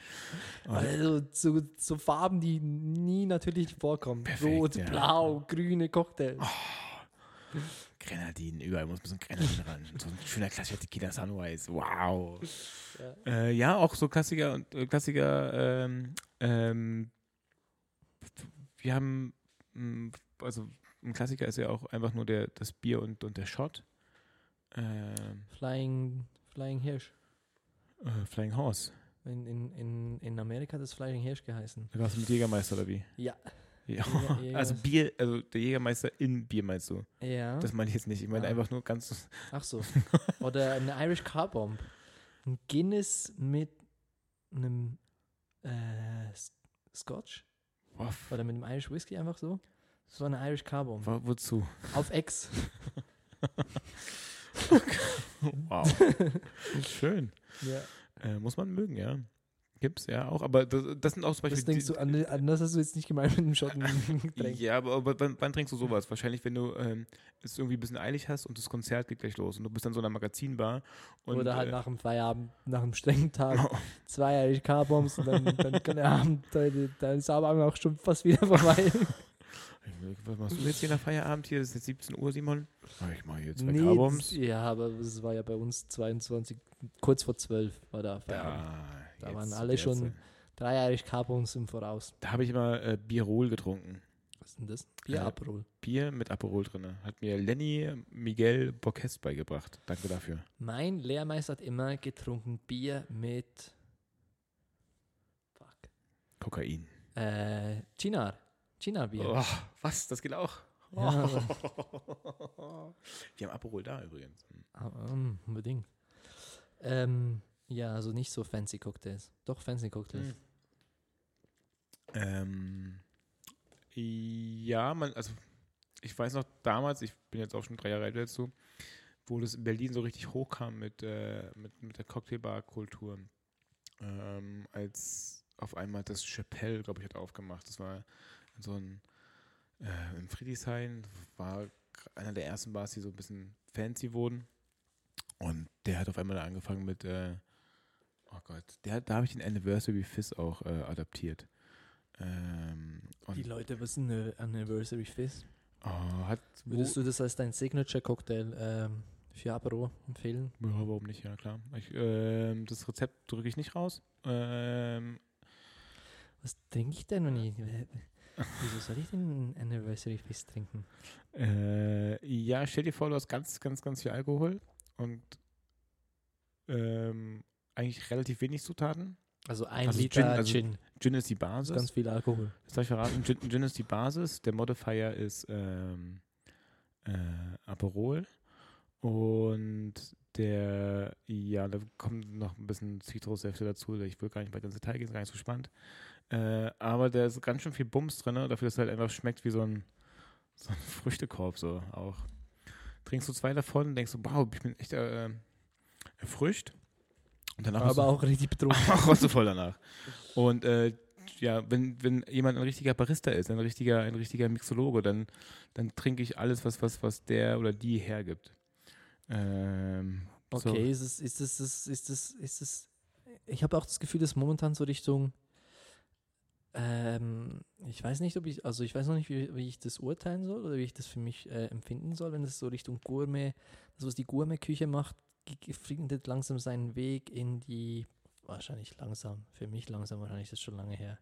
Oh, Also so, so Farben, die nie natürlich vorkommen. Perfekt, Rot, ja. blau, grüne Cocktails. Grenadin, überall muss ein bisschen Grenadin ran. So ein schöner klassischer Tequila Sunrise. Wow. Ja. Äh, ja, auch so Klassiker und äh, Klassiker. Ähm, ähm, wir haben, mh, also ein Klassiker ist ja auch einfach nur der, das Bier und, und der Shot. Ähm, Flying, Flying Hirsch. äh, Flying Horse. In, in, in, in Amerika hat das Flying Hirsch geheißen. Da warst du mit Jägermeister oder wie? Ja. Ja. *laughs* Jäger- Also Bier, also der Jägermeister in Bier meinst du? Ja. Das meine ich jetzt nicht. Ich meine Ah. einfach nur ganz. Ach so. *laughs* Oder eine Irish Car Bomb. Ein Guinness mit einem äh, Scotch. Wow. Oder mit einem Irish Whisky einfach so. Das war eine Irish Car Bomb. Wo- Wozu? Auf Ex. *laughs* Wow. Schön. ja. Äh, muss man mögen, ja. Gibt's ja auch, aber das, das sind auch zum Beispiel. Was denkst die- du an, an das hast du jetzt nicht gemeint mit dem Schottengetränk. *laughs* Ja, *laughs* aber, aber wann, wann trinkst du sowas? Wahrscheinlich, wenn du ähm, es irgendwie ein bisschen eilig hast und das Konzert geht gleich los und du bist dann so in einer Magazinbar. Und, Oder halt äh, nach dem Feierabend, nach einem strengen Tag, zwei Irish Car Bombs und dann, dann *laughs* kann der Abend, dann, dann ist der Abend auch schon fast wieder vorbei. Was machst du jetzt hier nach Feierabend? Hier ist jetzt 17 Uhr, Simon. Ah, Ich mache hier zwei Nee, Carbombs. das- ja, aber es war ja bei uns 22, kurz vor 12 war da Feierabend. Da, waren jetzt alle jetzt, schon- äh, Drei Bombs im Voraus. Da habe ich immer äh, Bierol getrunken. Was ist denn das? Bier Ja. Aperol. Bier mit Aperol drin. Hat mir Lenny Miguel Borges beigebracht. Danke dafür. Mein Lehrmeister hat immer getrunken Bier mit fuck, Kokain. äh, Chinar. Chinar-Bier. Oh, was? Das geht auch? Ja. *laughs* Wir haben Aperol da übrigens. Ah, ähm, unbedingt. Ähm, ja, also nicht so fancy Cocktails. Doch fancy Cocktails. Hm. Ähm, ja, man, also ich weiß noch damals, ich bin jetzt auch schon drei Jahre als du, wo das in Berlin so richtig hochkam mit, äh, mit, mit der Cocktailbar-Kultur. Ähm, als auf einmal das Chapelle, glaube ich, hat aufgemacht. Das war so ein äh, in Friedrichshain, war einer der ersten Bars, die so ein bisschen fancy wurden. Und der hat auf einmal angefangen mit, äh, oh Gott, der, da habe ich den Anniversary Fizz auch äh, adaptiert. Ähm, Die Leute wissen eine Anniversary Fizz. oh, hat, Würdest du das als dein Signature Cocktail ähm, für Apero empfehlen? Ja, warum nicht? Ja, klar. Ich, ähm, das Rezept drücke ich nicht raus. Ähm, Was trinke ich denn noch nie? Wieso soll ich denn Anniversary Fizz trinken? äh, ja, stell dir vor, du hast ganz, ganz, ganz viel Alkohol und ähm, eigentlich relativ wenig Zutaten. Also ein Also Liter Gin, also Gin. Gin ist die Basis. Ganz viel Alkohol. Das soll ich verraten. Gin, Gin ist die Basis. Der Modifier ist ähm, äh, Aperol. Und der, ja, da kommt noch ein bisschen Zitrussäfte dazu. Ich will gar nicht weiter ins Detail gehen, ist gar nicht so spannend. Äh, aber da ist ganz schön viel Bums drin, ne? dafür, dass es halt einfach schmeckt wie so ein, so ein Früchtekorb, so auch. Trinkst du zwei davon und denkst so, wow, ich bin echt äh, erfrischt. Danach du- Aber auch richtig betrunken. *laughs* Ach, was du voll danach. Und äh, ja, wenn, wenn jemand ein richtiger Barista ist, ein richtiger, ein richtiger Mixologe, dann, dann trinke ich alles, was, was, was der oder die hergibt. Ähm, so. Okay, ist es, ist es, ist es, ist es, ist es, ich habe auch das Gefühl, dass momentan so Richtung, ähm, ich weiß nicht, ob ich, also ich weiß noch nicht, wie, wie ich das urteilen soll oder wie ich das für mich äh, empfinden soll, wenn es so Richtung Gourmet, das was die Gourmet-Küche macht, findet langsam seinen Weg in die, wahrscheinlich langsam, für mich langsam, wahrscheinlich ist das schon lange her,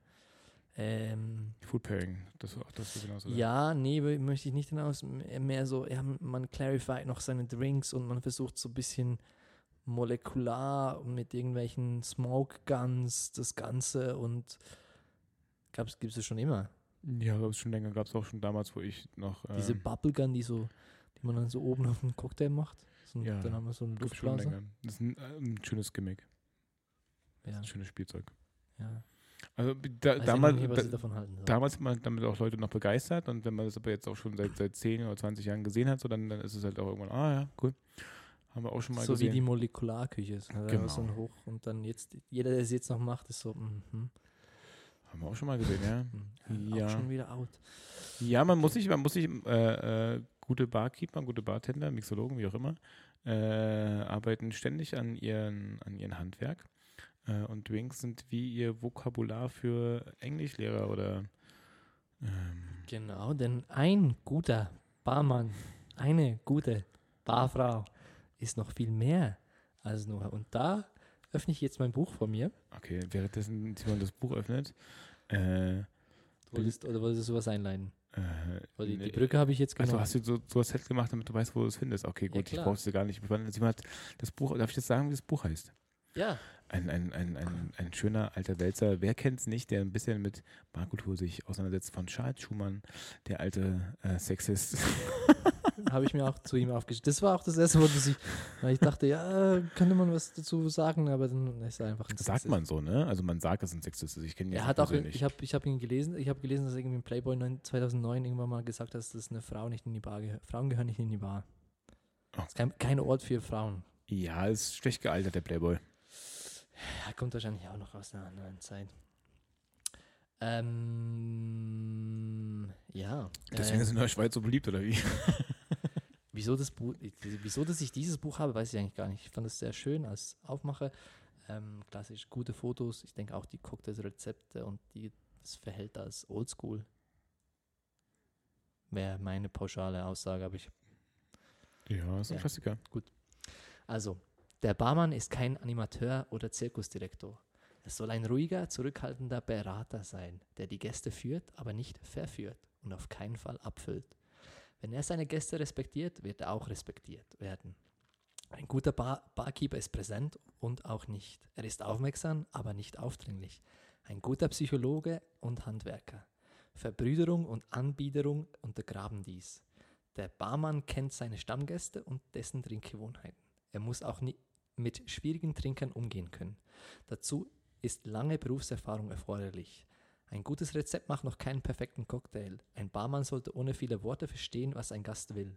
Ähm, Food Pairing, das auch das, oder? ja, nee, möchte ich nicht hinaus. M- Mehr so, ja, man clarified noch seine Drinks und man versucht so ein bisschen molekular mit irgendwelchen Smoke Guns das Ganze und gab's, gibt's es schon immer. Ja, gab es schon länger, gab es auch schon damals, wo ich noch. Diese ähm, Bubble Gun, die so, die man dann so oben auf den Cocktail macht. So, Ja, dann haben wir so einen Luftblaser. Das ist ein, äh, ein schönes Gimmick, Ja, ein schönes Spielzeug. ja. Also da, damals, nicht, da, damals hat man damit auch Leute noch begeistert und wenn man das aber jetzt auch schon seit, seit 10 oder 20 Jahren gesehen hat, so dann, dann ist es halt auch irgendwann, ah ja, cool. Haben wir auch schon mal so wie gesehen. die Molekularküche ist. Ne? Genau. So ein Hoch und dann jetzt, jeder, der es jetzt noch macht, ist so, mhm. Haben wir auch schon mal gesehen, ja. mhm. Ja. Auch schon wieder out. Ja, man muss sich, man muss sich äh, äh, gute Barkeeper, gute Bartender, Mixologen, wie auch immer, äh, arbeiten ständig an ihren, an ihren Handwerk. Äh, und Drinks sind wie ihr Vokabular für Englischlehrer oder ähm, Genau, denn ein guter Barmann, eine gute Barfrau ist noch viel mehr als nur. Und da öffne ich jetzt mein Buch vor mir. okay, währenddessen Simon das Buch öffnet. Äh, Du wolltest, oder wolltest du was einleiten? Äh, die, die nee, Brücke habe ich jetzt Also genommen. hast du so, so was Set gemacht, damit du weißt, wo du es findest. Okay, Ja, gut, ich klar. brauche es gar nicht. Hat das Buch, darf ich das sagen, wie das Buch heißt? ja, Ein, ein, ein, ein, ein schöner alter Wälzer. Wer kennt es nicht, der ein bisschen mit Barkultur sich auseinandersetzt? Von Charles Schumann, der alte äh, Sexist. *laughs* *laughs* habe ich mir auch zu ihm aufgeschrieben. Das war auch das erste das ich, weil ich dachte, ja, könnte man was dazu sagen, aber dann ist er einfach ein Sagt Sexist. man so, ne? Also man sagt, es ein Sexist ist. Ich kenne ihn Er hat nicht auch, persönlich. ich habe ich hab ihn gelesen, ich habe gelesen, dass er irgendwie im Playboy 9 2009 irgendwann mal gesagt hat, dass das eine Frau nicht in die Bar gehört. Frauen gehören nicht in die Bar. Oh. Das ist kein, kein Ort für Frauen. ja, ist schlecht gealtert, der Playboy. Er kommt wahrscheinlich auch noch aus einer anderen Zeit. Ähm, ja. Deswegen äh, ist er in der Schweiz so beliebt, oder wie? *laughs* wieso, das Buch, wieso, dass ich dieses Buch habe, weiß ich eigentlich gar nicht. Ich fand es sehr schön als Aufmacher. Ähm, klassisch gute Fotos. Ich denke auch die Cocktailrezepte und die, das verhält als Oldschool. Wäre meine pauschale Aussage, aber ich Ja, ist ein Ja. Klassiker. Also, der Barmann ist kein Animateur oder Zirkusdirektor. Es soll ein ruhiger, zurückhaltender Berater sein, der die Gäste führt, aber nicht verführt und auf keinen Fall abfüllt. Wenn er seine Gäste respektiert, wird er auch respektiert werden. Ein guter Bar Barkeeper ist präsent und auch nicht. Er ist aufmerksam, aber nicht aufdringlich. Ein guter Psychologe und Handwerker. Verbrüderung und Anbiederung untergraben dies. Der Barmann kennt seine Stammgäste und dessen Trinkgewohnheiten. Er muss auch mit schwierigen Trinkern umgehen können. Dazu ist lange Berufserfahrung erforderlich. Ein gutes Rezept macht noch keinen perfekten Cocktail. Ein Barmann sollte ohne viele Worte verstehen, was ein Gast will.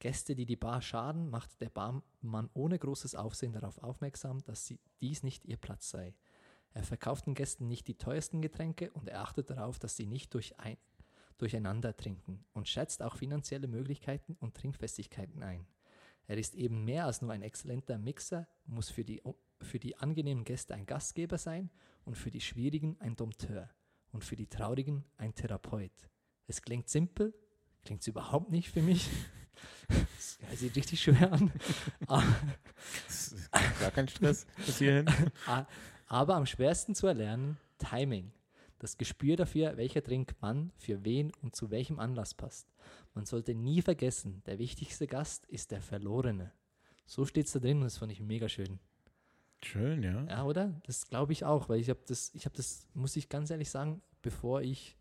Gäste, die die Bar schaden, macht der Barmann ohne großes Aufsehen darauf aufmerksam, dass sie, dies nicht ihr Platz sei. Er verkauft den Gästen nicht die teuersten Getränke und er achtet darauf, dass sie nicht durch ein, durcheinander trinken und schätzt auch finanzielle Möglichkeiten und Trinkfestigkeiten ein. Er ist eben mehr als nur ein exzellenter Mixer, muss für die, für die angenehmen Gäste ein Gastgeber sein und für die schwierigen ein Dompteur und für die traurigen ein Therapeut. Es klingt simpel, klingt es überhaupt nicht für mich. *laughs* Hört sich richtig schwer an. *laughs* Gar kein Stress bis hierhin. *laughs* Ah, Aber am schwersten zu erlernen, Timing. Das Gespür dafür, welcher Drink wann, für wen und zu welchem Anlass passt. Man sollte nie vergessen, der wichtigste Gast ist der Verlorene. So steht es da drin und das fand ich mega schön. Schön, ja. Ja, oder? Das glaube ich auch, weil ich habe das, ich habe das, muss ich ganz ehrlich sagen, bevor ich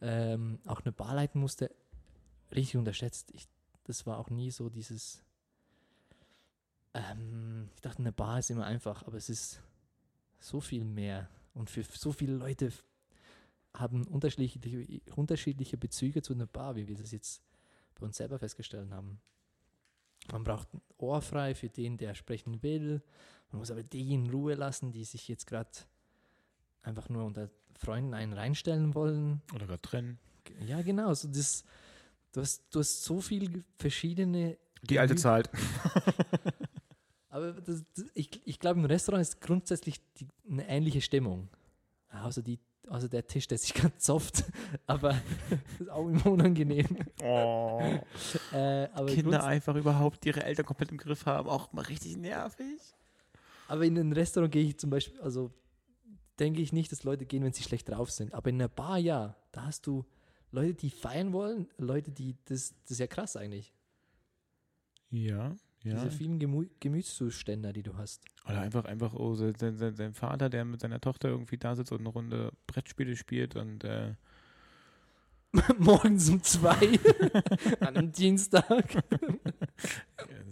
ähm, auch eine Bar leiten musste, richtig unterschätzt. Ich, das war auch nie so dieses. Ähm, ich dachte, eine Bar ist immer einfach, aber es ist so viel mehr. Und für so viele Leute haben unterschiedliche, unterschiedliche Bezüge zu einer Bar, wie wir das jetzt bei uns selber festgestellt haben. Man braucht ein Ohr frei für den, der sprechen will. Man muss aber die in Ruhe lassen, die sich jetzt gerade einfach nur unter Freunden einen reinstellen wollen. Oder gerade trennen. Ja, genau. So das, du, hast, du hast so viele verschiedene. Die alte Gemü- Zeit. *laughs* Aber das, das, ich, ich glaube, im Restaurant ist grundsätzlich die, eine ähnliche Stimmung. Außer, die, außer der Tisch, der sich *laughs* ganz soft, aber *laughs* ist auch immer unangenehm. Oh. Äh, Kinder einfach überhaupt ihre Eltern komplett im Griff haben, auch mal richtig nervig. Aber in ein Restaurant gehe ich zum Beispiel, also denke ich nicht, dass Leute gehen, wenn sie schlecht drauf sind. Aber in einer Bar, ja, da hast du Leute, die feiern wollen, Leute, die, das, das ist ja krass eigentlich. Ja, ja. Diese vielen Gemü Gemütszustände, die du hast. Oder einfach, einfach oh, sein, sein, sein Vater, der mit seiner Tochter irgendwie da sitzt und eine Runde Brettspiele spielt und äh, *laughs* Morgens um zwei *laughs* *laughs* an einem Dienstag.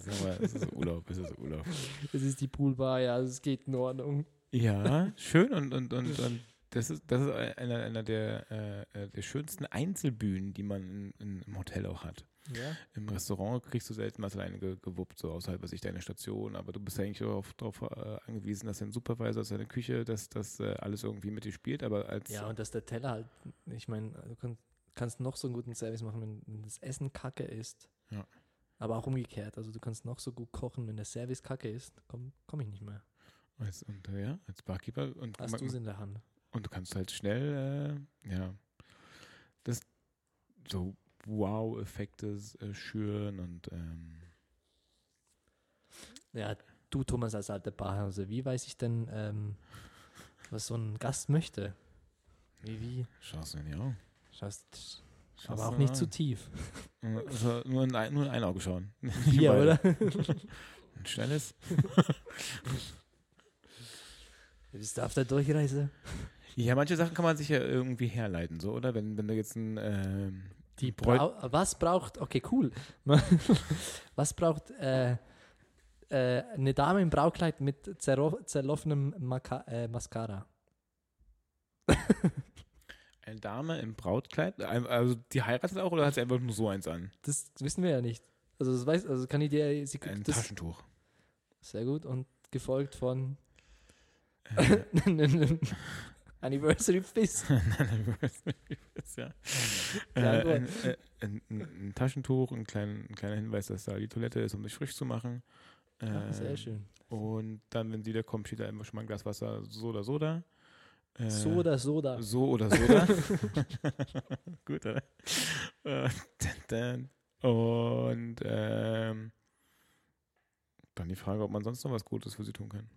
Mal, es ist Urlaub, es ist Urlaub. Das ist die Poolbar, ja, es geht in Ordnung. Ja, schön und, und, und, und das ist, das ist einer, einer der, äh, der schönsten Einzelbühnen, die man in, in, im Hotel auch hat. Ja. Im Restaurant kriegst du selten was alleine ge gewuppt, so außerhalb, was ich deine Station, aber du bbist eigentlich darauf, darauf äh, angewiesen, dass dein Supervisor, dass deine Küche, dass das äh, alles irgendwie mit dir spielt, aber als Ja, und dass der Teller halt, ich meine, du kannst, kannst noch so einen guten Service machen, wenn, wenn das Essen kacke ist. Ja. Aber auch umgekehrt, also du kannst noch so gut kochen, wenn der Service kacke ist, komm, komm ich nicht mehr. als, und, ja, als Barkeeper und, Hast du es in der Hand. und du kannst halt schnell, äh, ja, das so Wow-Effekte äh, schüren und ähm, Ja, du Thomas als alter Barhause, wie weiß ich denn, ähm, was so ein Gast möchte? Wie, wie? schaust du in die Augen. Schaust, Schaust aber du auch nicht zu tief. Also nur, in ein, nur in ein Auge schauen. *laughs* Überall. oder? *laughs* Ein schnelles. *laughs* Bist du auf der Durchreise? Ja, manche Sachen kann man sich ja irgendwie herleiten, so, oder? Wenn, wenn du jetzt ein ähm, Die Brau was braucht, okay, cool. was braucht äh, äh, eine Dame im Braukleid mit zerlaufenem Maka äh, Mascara? Eine Dame im Brautkleid, also die heiratet auch oder hat sie einfach nur so eins an? Das wissen wir ja nicht. Also das weiß, also kann ich dir sie, Ein das, Taschentuch. sehr gut und gefolgt von Äh, *laughs* Anniversary Fist. *laughs* ja. *laughs* Klar, äh, ein, äh, ein, ein, ein Taschentuch, ein, klein, ein kleiner Hinweis, dass da die Toilette ist, um sich frisch zu machen. Äh, Ah, sehr schön. Und dann, wenn sie wieder kommt, steht da immer schon mal ein Glas Wasser, so oder so da. Äh, Soda, Soda. So oder so da. *laughs* Gut, oder? Und ähm, dann die Frage, ob man sonst noch was Gutes für sie tun kann.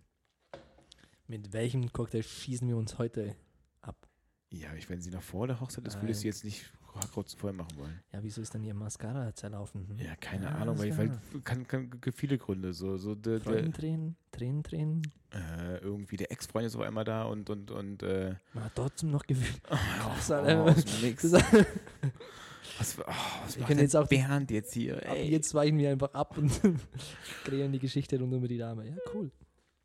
Mit welchem Cocktail schießen wir uns heute ab? Ja, ich, wenn sie noch vor der Hochzeit ist, würde ich sie jetzt nicht kurz vorher machen wollen. Ja, wieso ist dann ihr Mascara zerlaufen? Hm? Ja, keine Ja, Ahnung, weil, ist weil klar. kann, kann viele Gründe. So, so der, der, Freudentränen, Tränen, Tränen. äh, irgendwie der Ex-Freund ist auf einmal da und und und äh, Man hat trotzdem noch Gefühl. Krass, Alter. aus dem Nix. Das, Was, oh, was Wir können jetzt auch Bernd jetzt hier? Ey. jetzt weichen wir einfach ab und *laughs* kreieren die Geschichte rund um die Dame. Ja, cool.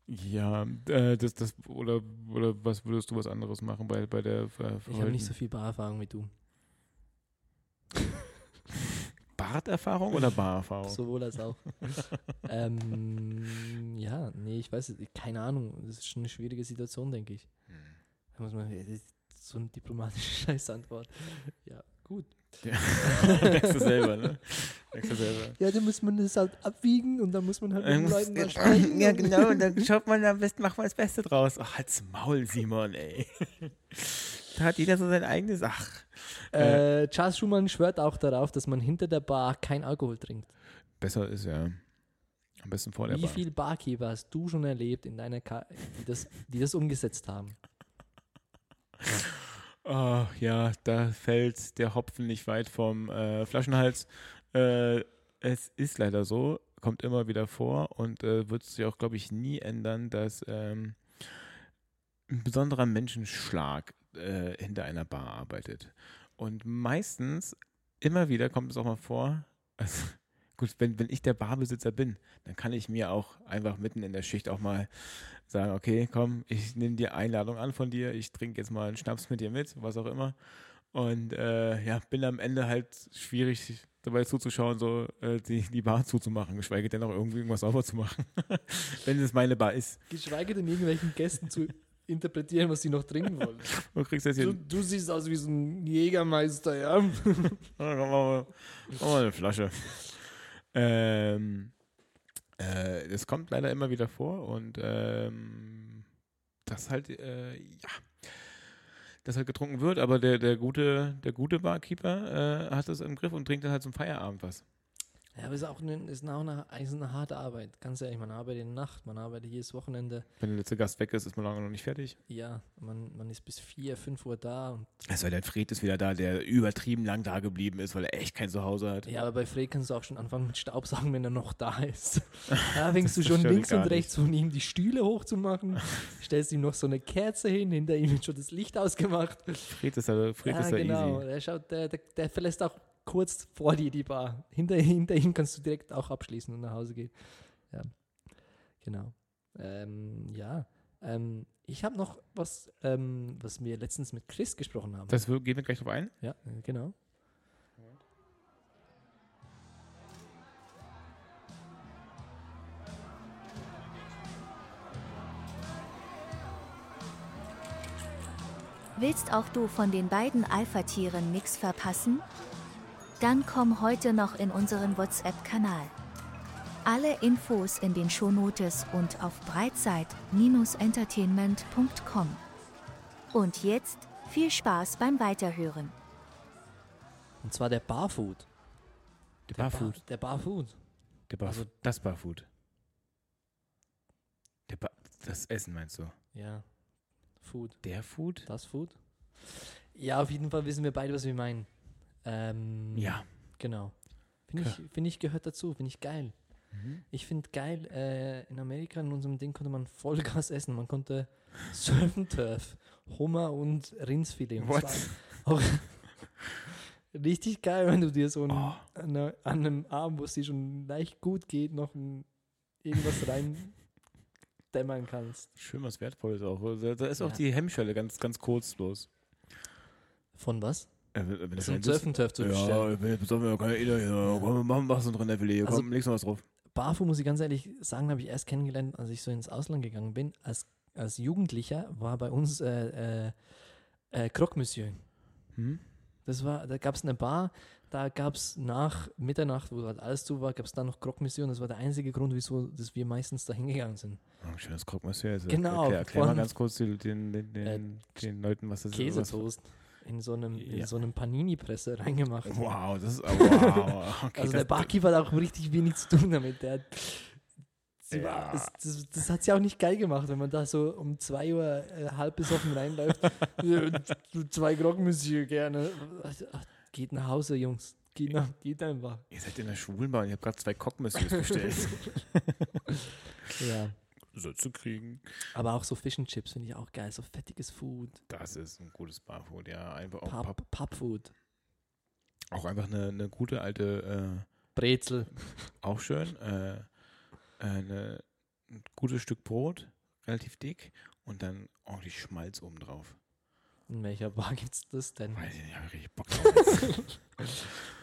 Ja, äh, das, das, oder, oder was würdest du was anderes machen bei, bei der äh, Ich habe nicht so viel Barerfahrung wie du. Barterfahrung oder Barerfahrung? Sowohl als auch. *laughs* ähm, ja, nee, ich weiß es, keine Ahnung. Das ist schon eine schwierige Situation, denke ich. Da muss man, so eine diplomatische *laughs* Scheißantwort. Ja, gut. *laughs* Merkst du selber, ne? Merkst du selber. Ja, dann muss man das halt abwiegen und dann muss man halt mit den Leuten mal ja, sprechen. ja, genau, und dann schaut man am besten, macht man das Beste draus. Ach, halt's Maul, Simon, ey. Da hat jeder so sein eigenes, ach. Äh, Charles Schumann schwört auch darauf, dass man hinter der Bar kein Alkohol trinkt. Besser ist ja. Am besten vor der Wie Bar. viele Barkeeper hast du schon erlebt in deiner Ka die das, die das umgesetzt haben? Oh, *laughs* ja, da fällt der Hopfen nicht weit vom äh, Flaschenhals. Äh, es ist leider so, kommt immer wieder vor und äh, wird sich auch, glaube ich, nie ändern, dass ähm, ein besonderer Menschenschlag äh, hinter einer Bar arbeitet. Und meistens, immer wieder kommt es auch mal vor, *laughs* also, gut, wenn, wenn ich der Barbesitzer bin, dann kann ich mir auch einfach mitten in der Schicht auch mal sagen, okay, komm, ich nehme die Einladung an von dir, ich trinke jetzt mal einen Schnaps mit dir mit, was auch immer. Und äh, ja, bin am Ende halt schwierig dabei zuzuschauen, so äh, die, die Bar zuzumachen, geschweige denn auch irgendwie irgendwas sauber zu machen, *laughs* wenn es meine Bar ist. Geschweige denn irgendwelchen Gästen zu interpretieren, was sie noch trinken wollen. *laughs* Du kriegst jetzt hier, Du, du siehst aus wie so ein Jägermeister, ja. *laughs* Komm, mach mal, mach mal eine Flasche. Ähm, äh, das kommt leider immer wieder vor und ähm, das halt, äh, ja, dass halt getrunken wird, aber der, der gute, der gute Barkeeper äh, hat das im Griff und trinkt dann halt zum Feierabend was. Ja, aber es ist auch eine, ist auch eine, ist eine harte Arbeit. Ganz ehrlich, man arbeitet in der Nacht, man arbeitet jedes Wochenende. Wenn der letzte Gast weg ist, ist man lange noch nicht fertig. Ja, man, man ist bis 4, 5 Uhr da. Und, Also der Fred ist wieder da, der übertrieben lang da geblieben ist, weil er echt kein Zuhause hat. ja, aber bei Fred kannst du auch schon anfangen mit Staubsaugen, wenn er noch da ist. *laughs* Da fängst du schon links und rechts von ihm die Stühle hochzumachen, stellst ihm noch so eine Kerze hin, hinter ihm wird schon das Licht ausgemacht. Fred ist da, Fred ja, ist da genau. easy. Der, schaut, der, der, der verlässt auch kurz vor dir die Bar. Hinter, hinter ihm kannst du direkt auch abschließen und nach Hause gehen. Ja, genau. Ähm, ja, ähm, ich habe noch was, ähm, was wir letztens mit Chris gesprochen haben. Das wir- gehen wir gleich drauf ein. ja, äh, genau. Willst auch du von den beiden Alpha-Tieren nichts verpassen? Dann komm heute noch in unseren WhatsApp-Kanal. Alle Infos in den Shownotes und auf brightside-entertainment.com. Und jetzt viel Spaß beim Weiterhören. Und zwar der Barfood. Der Der Barfood. Bar, der Barfood. Der Bar also- das Barfood. Der Bar das Essen meinst du? Ja, Food. Der Food? Das Food? Ja, auf jeden Fall wissen wir beide, was wir meinen. Ähm, Ja. Genau. Finde ich, find ich gehört dazu, finde ich geil. Mhm. Ich finde geil, äh, in Amerika in unserem Ding konnte man Vollgas essen. Man konnte *laughs* Surf and Turf, Hummer und Rindsfilet. Und What? Auch *laughs* richtig geil, wenn du dir so ein, Oh. an, einer- an einem Abend, wo es dir schon leicht gut geht, noch ein, irgendwas *laughs* rein dämmern kannst. Schön was Wertvolles auch. Da, da ist auch Ja. die Hemmschwelle ganz, ganz kurz bloß. Von was? Äh, wenn- wenn das So ein ein Surf and Turf zu bestellen. Ja, bin jetzt ja, keine Idee. Ja, komm, mach, mach so ein Rinderfilet. Also- Komm, legst noch was drauf. Barfu, muss ich ganz ehrlich sagen, habe ich erst kennengelernt, als ich so ins Ausland gegangen bin. Als, als Jugendlicher war bei uns äh, äh, äh, Croque Monsieur. Hm? Das war, da gab es eine Bar, da gab es nach Mitternacht, wo halt alles zu war, gab es da noch Croque Monsieur und das war der einzige Grund, wieso dass wir meistens da hingegangen sind. Oh, ein schönes Croque Monsieur. Also Genau, Erklär, erklär mal ganz kurz den, den, den, Äh, den Leuten, was das ist. Käsetoast in so einem, in Ja. so einem Panini-Presse *laughs* reingemacht. Wow, das ist. Oh, wow. Okay, *laughs* also der Barkeeper hat auch richtig wenig zu tun damit. Der hat, Ja. das, das, das hat sie auch nicht geil gemacht, wenn man da so um 2 Uhr äh, halb besoffen reinläuft. *laughs* Zwei Grog Monsieur gerne. Ach, Geht nach Hause, Jungs. Geht, nach, geht einfach. Ihr seid in der Schwulenbar. Ich habe gerade zwei Monsieurs bestellt. Ja. So zu kriegen. Aber auch so Fish and Chips finde ich auch geil. So fettiges Food. Das ist ein gutes Barfood. Ja, einfach auch, Pub, Pub, Pubfood. auch einfach eine, eine gute alte. Äh, Brezel. Auch schön. Äh, eine, ein gutes Stück Brot, relativ dick und dann ordentlich Schmalz oben drauf. In welcher Bar gibt's das denn? Weiß ich nicht, habe ich richtig Bock drauf. *laughs*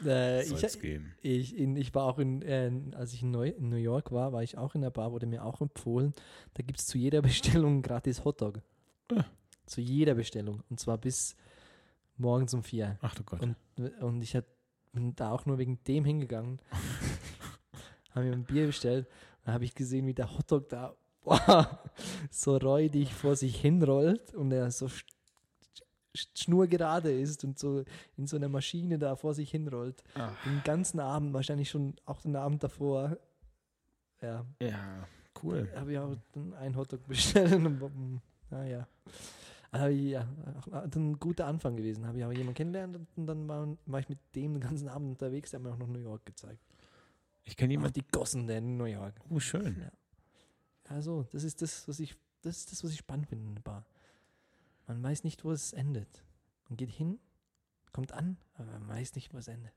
Äh, ich, geben. ich, in, ich war auch in, äh, als ich in, Neu in New York war, war ich auch in der Bar, wurde mir auch empfohlen, da gibt es zu jeder *laughs* Bestellung ein gratis Hotdog. Ah. Zu jeder Bestellung. Und zwar bis morgens um vier. Ach du Gott. Und, und ich hab, bin da auch nur wegen dem hingegangen. *laughs* habe mir ein Bier bestellt. Dann habe ich gesehen, wie der Hotdog da boah, so räudig vor sich hinrollt und er so schnurgerade ist und so in so einer Maschine da vor sich hinrollt. Ah, Den ganzen Abend, wahrscheinlich schon auch den Abend davor. Ja, ja, cool. habe ich auch dann einen Hotdog bestellt. Und, mm, naja. Aber ja, ein guter Anfang gewesen. Habe ich auch jemanden kennengelernt und dann war, war ich mit dem den ganzen Abend unterwegs. Der hat mir auch noch New York gezeigt. Ich kenne jemanden. die Gossen der in New York. Oh, schön. Also, das ist das, was ich, das ist das, was ich spannend finde in der Bar. Man weiß nicht, wo es endet. Man geht hin, kommt an, aber man weiß nicht, wo es endet.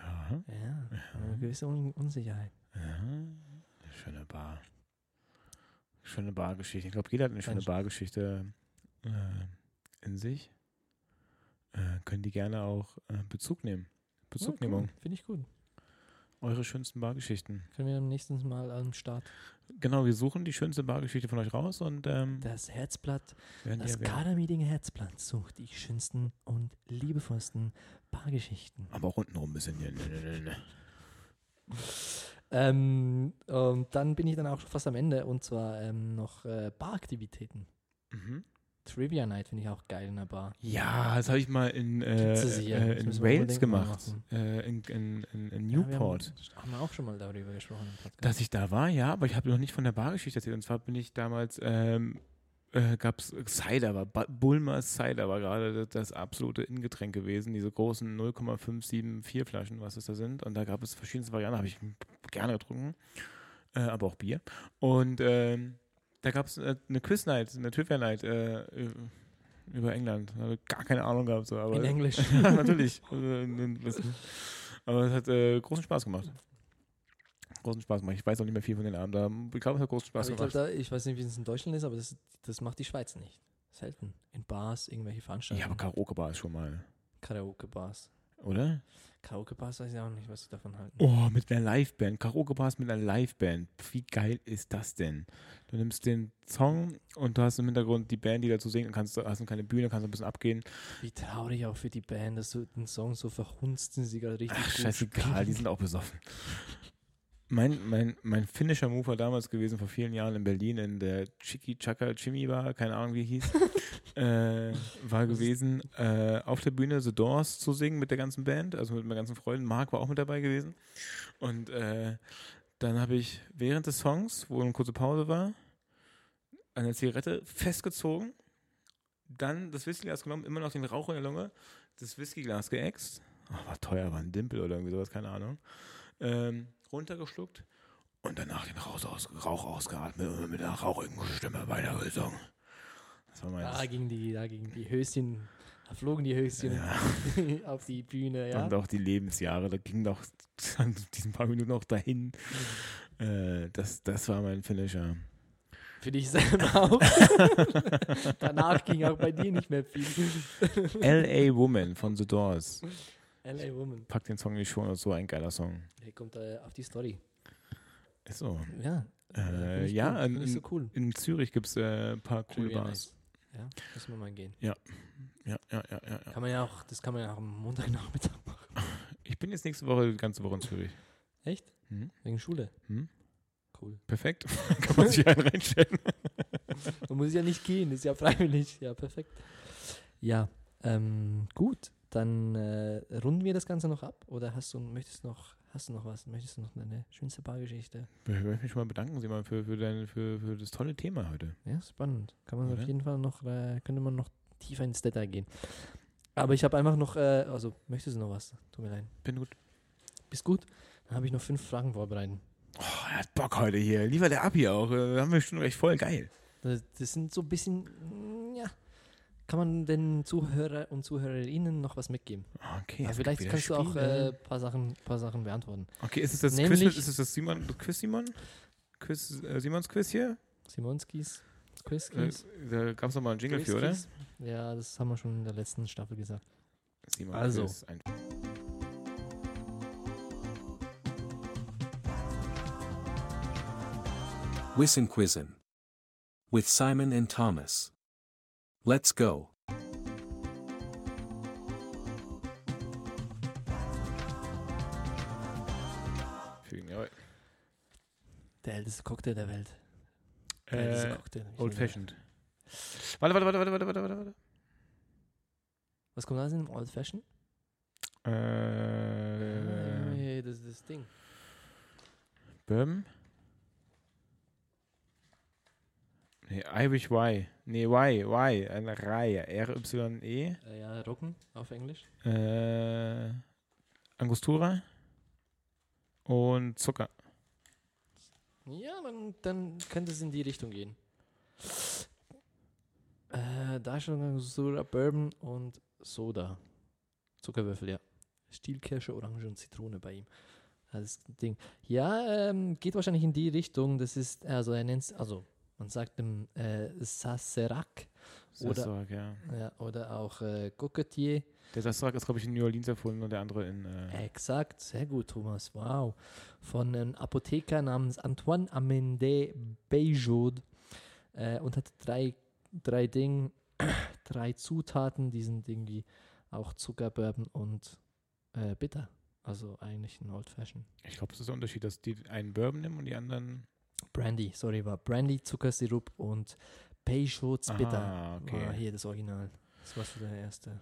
Ja, Ja, eine gewisse Un Unsicherheit. ja. Schöne Bar. Schöne Bargeschichte. Ich glaube, jeder hat eine schöne. Bargeschichte äh, in sich. Äh, können die gerne auch äh, Bezug nehmen. Bezugnehmung. Ja, cool. Finde ich gut. Eure schönsten Bargeschichten. Können wir am nächsten Mal am Start Genau, wir suchen die schönste Bargeschichte von euch raus und ähm, das Herzblatt, das. Kadermeeting Herzblatt sucht die schönsten und liebevollsten Bargeschichten. Aber auch untenrum ein bisschen hier. Ähm, und dann bin ich dann auch schon fast am Ende und zwar ähm, noch äh, Baraktivitäten. Mhm. Trivia Night finde ich auch geil in der Bar. Ja, das habe ich mal in, äh, äh, in Wales gemacht. Äh, in, in, in, in Ja, Newport. haben, haben wir auch schon mal darüber gesprochen im Podcast. Dass ich da war, ja, aber ich habe noch nicht von der Bargeschichte erzählt. Und zwar bin ich damals, ähm, äh, gab es Cider, war Ba- Bulmer Cider war gerade das, das absolute Ingetränk gewesen. Diese großen 0,574 Flaschen, was es da sind. Und da gab es verschiedenste Varianten, habe ich gerne getrunken. Äh, aber auch Bier. Und ähm, da gab es äh, eine Quiz-Night, eine Trivia-Night äh, über England. Habe gar keine Ahnung gehabt. So, aber in Englisch. *laughs* ja, natürlich. Also, Aber es hat äh, großen Spaß gemacht. Großen Spaß gemacht. Ich weiß auch nicht mehr viel von den Abend. aber Ich glaube, es hat großen Spaß aber ich, glaub, gemacht. da, ich weiß nicht, wie es in Deutschland ist, aber das, das macht die Schweiz nicht. Selten. In Bars, irgendwelche Ja, Veranstaltungen. aber Karaoke-Bar ist schon mal, Karaoke-Bars. oder? Karaoke-Bars weiß ich auch nicht, was sie davon halten. Oh, mit einer Liveband. Karaoke-Bars mit einer Liveband. Wie geil ist das denn? Du nimmst den Song und du hast im Hintergrund die Band, die dazu singt und kannst, hast keine Bühne, kannst ein bisschen abgehen. Wie traurig auch für die Band, dass du den Song so verhunzt, den sie gerade richtig Ach, gut scheißegal, spielen. die sind auch besoffen. *laughs* Mein, mein, mein finnischer Move war damals gewesen, vor vielen Jahren in Berlin, in der Chiki Chaka Chimmy Bar, keine Ahnung wie hieß, *laughs* äh, war gewesen, äh, auf der Bühne The Doors zu singen mit der ganzen Band, also mit meinen ganzen Freunden. Marc war auch mit dabei gewesen. Und äh, dann habe ich während des Songs, wo eine kurze Pause war, eine Zigarette festgezogen, dann das Whiskyglas genommen, immer noch den Rauch in der Lunge, das Whiskyglas geäxt. Oh, war teuer, war ein Dimpel oder irgendwie sowas, keine Ahnung. Ähm, runtergeschluckt und danach den Rauch, aus, Rauch ausgeatmet und mit einer rauchigen Stimme weitergesungen. Das war. Da gingen die, da gingen die Höschen, da flogen die Höschen Ja. *laughs* auf die Bühne, ja. Und auch die Lebensjahre, da ging doch *laughs* an diesen paar Minuten noch dahin. Äh, das, das war mein Finisher. Für dich selber auch. *laughs* Danach ging auch bei dir nicht mehr viel. L.A. Woman von The Doors. LA Woman. Pack den Song in die Show, das ist so ein geiler Song. Der kommt äh, auf die Story. Ist so. Ja. Äh, ich ja, cool. In, so cool. in Zürich gibt es äh, ein paar coole Trivia Bars. Ja, müssen wir mal gehen. Ja, ja, ja, ja, ja. Kann man ja auch, das kann man ja auch am Montagnachmittag machen. *laughs* Ich bin jetzt nächste Woche die ganze Woche in Zürich. Echt? Hm? Wegen Schule. Hm? Cool. Perfekt. *laughs* Kann man sich einen reinstellen. *laughs* Man muss ja nicht gehen, ist ja freiwillig. Ja, perfekt. Ja, ähm, gut. Dann äh, runden wir das Ganze noch ab. Oder hast du möchtest noch, hast du noch was? Möchtest du noch eine schönste Bargeschichte? Ich möchte mich schon mal bedanken, Simon, für, für, dein, für, für das tolle Thema heute. Ja, spannend. Kann man Oder? auf jeden Fall noch, äh, könnte man noch tiefer ins Detail gehen. Aber ich habe einfach noch, äh, also möchtest du noch was? Tut mir leid. Bin gut. Bist gut? Dann habe ich noch fünf Fragen vorbereitet. Oh, er hat Bock heute hier. Liefert er ab hier auch. Äh, haben wir schon recht voll geil. Das, das sind so ein bisschen, kann man den Zuhörer und Zuhörerinnen noch was mitgeben? Okay, es vielleicht kannst du wieder auch Spiele. ein äh, paar, Sachen, paar Sachen beantworten. okay, ist es das nämlich- Quiz? Ist es das Simon, Quiz Simon? Quiz, äh, Simons Quiz hier? Simonskis, Äh, Quizkis, da gab es noch mal einen Jingle für, oder? Ja, das haben wir schon in der letzten Staffel gesagt. Simon Also. Quiz. Ein Wissin Quizzin. With Simon and Thomas. Let's go. Fügen, jawohl. Der älteste Cocktail der Welt. Der älteste Äh, Cocktail. Ich Old Fashioned. Warte, warte, warte, warte, warte, warte, warte, warte. Was kommt da in Old Fashion? Äh, Hey, das ist das Ding. Bourbon? Nee, Irish Y. Nee, Y, Y. Eine Reihe. R-Y-E. Äh, ja, Rocken auf Englisch. Äh, Angostura. Und Zucker. Ja, dann, dann könnte es in die Richtung gehen. Äh, da schon Soda, Bourbon und Soda. Zuckerwürfel, ja. Stielkirsche, Orange und Zitrone bei ihm. Das Ding. Ja, ähm, geht wahrscheinlich in die Richtung. Das ist, also er nennt es, also man sagt im äh, Sacerac Oder- ja. ja, oder auch äh, Coquetier. Der Sassorak ist, glaube ich, in New Orleans erfunden und der andere in. Äh, Exakt, sehr gut, Thomas. Wow. Von einem Apotheker namens Antoine Amende Bejoud äh, und hat drei, drei Dinge, *clears throat* drei Zutaten, die sind irgendwie auch Zucker, Bourbon und äh, Bitter. Also eigentlich ein Old Fashion. ich glaube, das ist der Unterschied, dass die einen Bourbon nehmen und die anderen. Brandy, sorry, war Brandy, Zuckersirup und Peychaud's Bitter. Ah, okay. War hier das Original. Das war so der erste.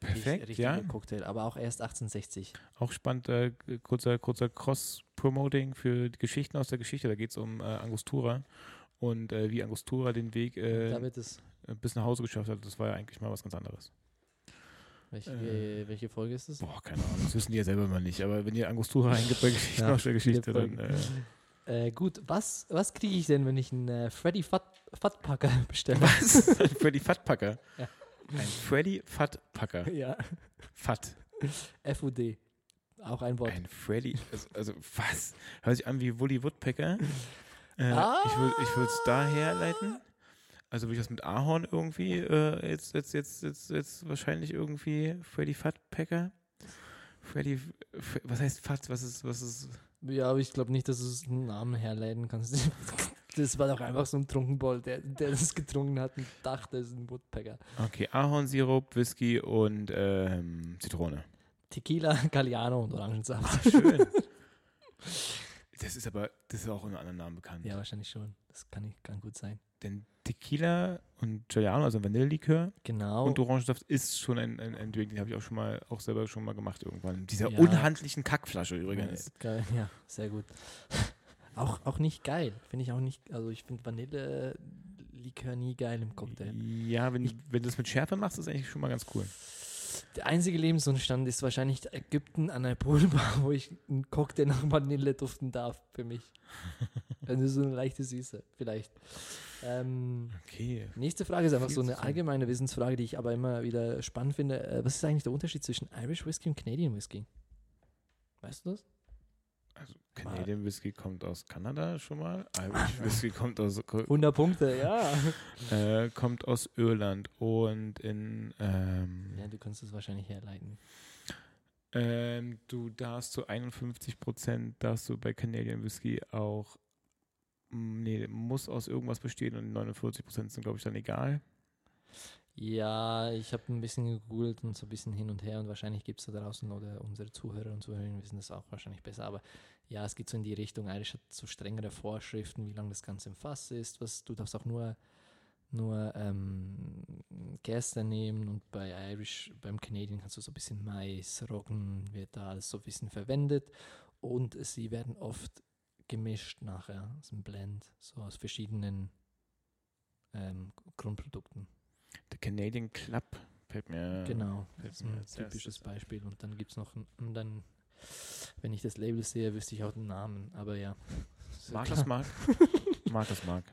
Perfekt, ja. Cocktail, aber auch erst 1860. Auch spannend, äh, kurzer, kurzer Cross-Promoting für die Geschichten aus der Geschichte. Da geht es um äh, Angostura und äh, wie Angostura den Weg äh, es. bis nach Hause geschafft hat. Das war ja eigentlich mal was ganz anderes. Welche, äh, welche Folge ist es? Boah, keine Ahnung, das wissen die ja selber mal nicht. Aber wenn ihr Angostura eingibt bei *laughs* Geschichten Ja, aus der Geschichte, dann äh, gut, was, was kriege ich denn, wenn ich einen äh, Freddy Fat, Fatpacker *laughs* bestelle? was? Ein Freddy Fatpacker. Ja. Ein Freddy Fatpacker. *laughs* ja. Fat. FUD. Auch ein Wort. Ein Freddy. Also, also was? Hört sich an wie Woody Woodpecker. Äh, Ah. Ich würde ich es da herleiten. Also würde ich das mit Ahorn irgendwie äh, jetzt, jetzt, jetzt, jetzt, jetzt wahrscheinlich irgendwie Freddy Fatpacker. Freddy, was heißt Fat? Was ist, was ist? Ja, aber ich glaube nicht, dass du es einen Namen herleiten kannst. *laughs* Das war doch einfach so ein Trunkenbold, der, der das getrunken hat und dachte, es ist ein Woodpecker. Okay, Ahornsirup, Whisky und ähm, Zitrone. Tequila, Galliano und Orangensaft. Schön. *laughs* Das ist aber, das ist auch unter anderen Namen bekannt. Ja, wahrscheinlich schon. Das kann, nicht, kann gut sein. Denn Tequila und Giuliano, also Vanillelikör Genau. und Orangensaft ist schon ein, ein, ein Drink, den habe ich auch schon mal, auch selber schon mal gemacht irgendwann. In dieser Ja. unhandlichen Kackflasche übrigens. Äh, geil, ja, sehr gut. *laughs* Auch, auch nicht geil. Finde ich auch nicht. Also, ich finde Vanille-Likör nie geil im Cocktail. Ja, wenn, wenn du das mit Schärfe machst, ist eigentlich schon mal ganz cool. Der einzige Lebensumstand ist wahrscheinlich Ägypten an der Poolbar, *laughs* wo ich einen Cocktail nach Vanille duften darf für mich. *laughs* Also so eine leichte Süße, vielleicht. Ähm, Okay. nächste Frage ist einfach so eine allgemeine Wissensfrage, die ich aber immer wieder spannend finde. Äh, was ist eigentlich der Unterschied zwischen Irish Whisky und Canadian Whisky? Weißt du das? Also Canadian Whisky kommt aus Kanada schon mal. Irish *laughs* Whisky kommt aus, 100 Punkte, ja. *laughs* äh, kommt aus Irland und in ähm, Ja, du kannst es wahrscheinlich herleiten. ähm, du darfst zu 51 Prozent darfst du bei Canadian Whisky auch nee, muss aus irgendwas bestehen und 49 Prozent sind glaube ich dann egal. Ja, ich habe ein bisschen gegoogelt und so ein bisschen hin und her und wahrscheinlich gibt es da draußen oder unsere Zuhörer und Zuhörerinnen wissen das auch wahrscheinlich besser. Aber ja, es geht so in die Richtung. Irish hat so strengere Vorschriften, wie lange das Ganze im Fass ist. Was, du darfst auch nur, nur ähm, Gerste nehmen und bei Irish, beim Canadian kannst du so ein bisschen Mais, Roggen, wird da alles so ein bisschen verwendet und sie werden oft gemischt nachher, so ein Blend, so aus verschiedenen ähm, Grundprodukten. Der Canadian Club fällt mir. Genau, fällt das ist ein typisches. Beispiel. Und dann gibt es noch einen anderen, wenn ich das Label sehe, wüsste ich auch den Namen. Aber ja. Ist ja Markus. Mark. *laughs* Markus Mark.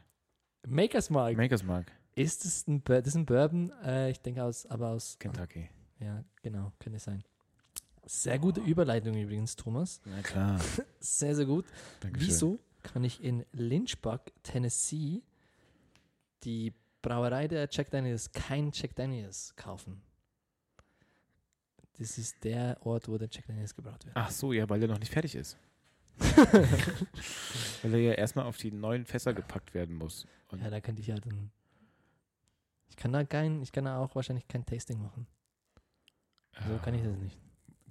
Makers Mark. Makers Mark. ist es ein, Bur- das ist ein Bourbon? Äh, ich denke aus, aber aus. Kentucky. Ja, genau, könnte sein. Sehr gute Überleitung übrigens, Thomas. Na klar. *laughs* Sehr, sehr gut. Dankeschön. Wieso kann ich in Lynchburg, Tennessee, die Brauerei der Jack Daniels kein Jack Daniels kaufen? Das ist der Ort, wo der Jack Daniels gebraut wird. Ach so, ja, weil er noch nicht fertig ist. *laughs* Weil er ja erstmal auf die neuen Fässer gepackt werden muss. Und Ja, da könnte ich ja dann. Ich kann da kein, ich kann da auch wahrscheinlich kein Tasting machen. So kann ich das nicht.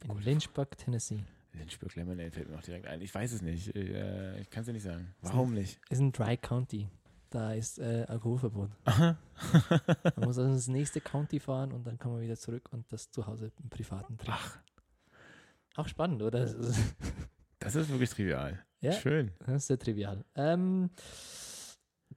In Gut. Lynchburg, Tennessee. Lynchburg Lemonade fällt mir noch direkt ein. Ich weiß es nicht. Ich, äh, ich kann es dir nicht sagen. Warum nicht? Ist ein Dry County. Da ist äh, Alkoholverbot. Aha. Man muss also ins nächste County fahren und dann kann man wieder zurück und das zu Hause im Privaten trinken. Ach, Auch spannend, oder? Das ist, das ist wirklich trivial. ja, Schön. das ist sehr trivial. Ähm,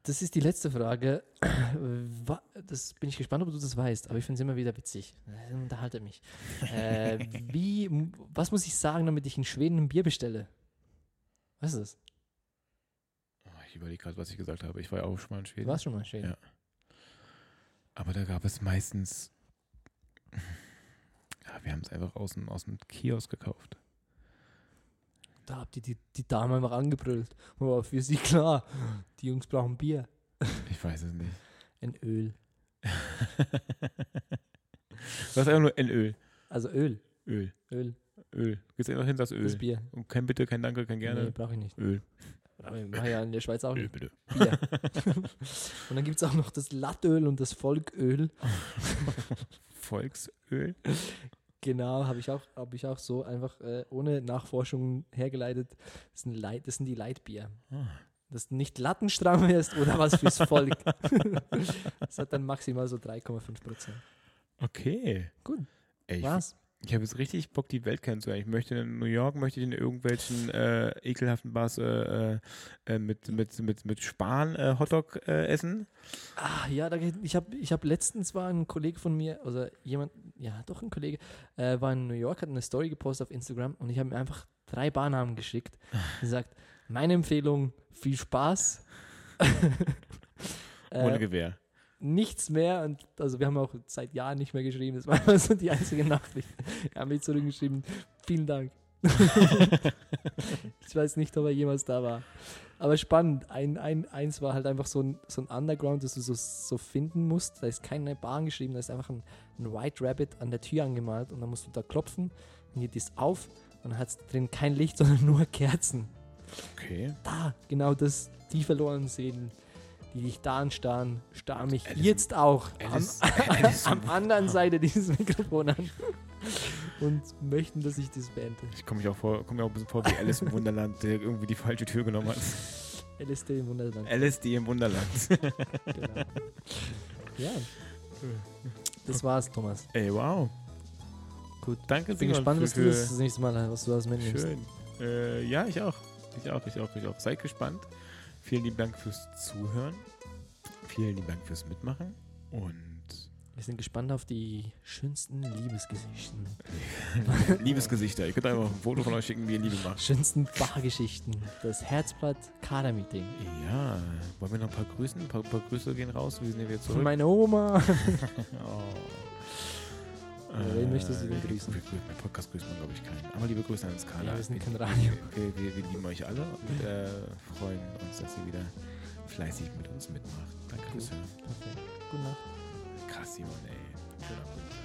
das ist die letzte Frage. *clears throat* Das bin ich gespannt, ob du das weißt, aber ich finde es immer wieder witzig. Unterhalte mich. Äh, *laughs* wie, was muss ich sagen, damit ich in Schweden ein Bier bestelle? Was ist das? Oh, ich überlege gerade, was ich gesagt habe. Ich war ja auch schon mal in Schweden. Du warst schon mal in Schweden. Ja. Aber da gab es meistens. Ja, wir haben es einfach aus dem, aus dem Kiosk gekauft. Da habt ihr die, die Dame einfach angebrüllt. Oh, für sie klar. Die Jungs brauchen Bier. Ich weiß es nicht. Ein Öl. Du hast einfach nur ein Öl. Also Öl. Öl. Öl. Öl. Gehst einfach hin, Das Öl. Bier. Und kein Bitte, kein Danke, kein Gerne. Nee, brauche ich nicht. Öl. Aber ja in der Schweiz auch Öl, bitte. Bier. *laughs* und dann gibt es auch noch das Lattöl und das Volköl. *laughs* Volksöl. *laughs* Genau, habe ich, auch- hab ich auch so einfach äh, ohne Nachforschung hergeleitet. Das sind, Light, das sind die Leitbier. Ah. dass du nicht lattenstramm wirst oder was fürs Volk. *laughs* das hat dann maximal so 3,5 Prozent. Okay. Gut, Ey, ich Was? Ich habe jetzt richtig Bock, die Welt kennenzulernen. Ich möchte in New York, möchte ich in irgendwelchen äh, ekelhaften Bars äh, äh, mit, mit, mit, mit Span äh, Hotdog äh, essen. Ah, ja, da, ich habe ich hab letztens war ein Kollege von mir, also jemand, ja, doch ein Kollege, äh, war in New York, hat eine Story gepostet auf Instagram und ich habe mir einfach drei Barnamen geschickt *laughs* und gesagt, meine Empfehlung, viel Spaß. Ohne *laughs* äh, Gewehr. Nichts mehr und also wir haben auch seit Jahren nicht mehr geschrieben, das war immer so die einzige Nachricht. Er hat mir zurückgeschrieben, vielen Dank. *laughs* ich weiß nicht, ob er jemals da war. Aber spannend. Ein, ein, eins war halt einfach so ein, so ein Underground, das du so, so finden musst. Da ist keine Bahn geschrieben, da ist einfach ein, ein White Rabbit an der Tür angemalt und dann musst du da klopfen, dann geht das auf und dann hat es drin kein Licht, *laughs* sondern nur Kerzen. Okay. Da, genau das, die verlorenen Seelen, die dich da anstarren, starren mich Alice- jetzt auch Alice- am, Alice- *laughs* am anderen *laughs* Seite dieses Mikrofon an und möchten, dass ich das beende. Ich komme mir auch, vor- komm mir auch ein bisschen vor wie Alice im Wunderland, der irgendwie die falsche Tür genommen hat. LSD im Wunderland. LSD im Wunderland. Genau. Ja. Das war's, Thomas. Ey, wow. Gut. Danke, Ich bin gespannt, was du das, das nächste Mal was du das mitnimmst. Schön. Äh, ja, ich auch. Ich auch, ich auch, ich auch. Seid gespannt. Vielen lieben Dank fürs Zuhören. Vielen lieben Dank fürs Mitmachen. Und Wir sind gespannt auf die schönsten Liebesgeschichten. *laughs* Liebesgesichter. Ihr könnt einfach ein Foto von euch schicken, wie ihr Liebe macht. Schönsten Bargeschichten. Das Herzblatt Kader-Meeting. Ja, wollen wir noch ein paar grüßen? Ein paar, paar Grüße gehen raus. Wir sind ja wieder zurück. Meine Oma. *laughs* *laughs* Oh. Ja, wen möchtest du denn wir- grüßen? Wir, wir, mein Podcast grüßt man, glaube ich, keinen. Aber liebe Grüße an Skala. Ja, wir sind kein Radio. Okay, wir, wir lieben euch alle und äh, freuen uns, dass ihr wieder fleißig mit uns mitmacht. Danke fürs Hören. Okay. Gute Nacht. Krass, Simon, ey. Schöner Abend.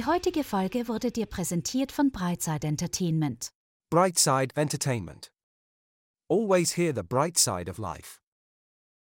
Die heutige Folge wurde dir präsentiert von Brightside Entertainment. Brightside Entertainment. Always hear the bright side of life.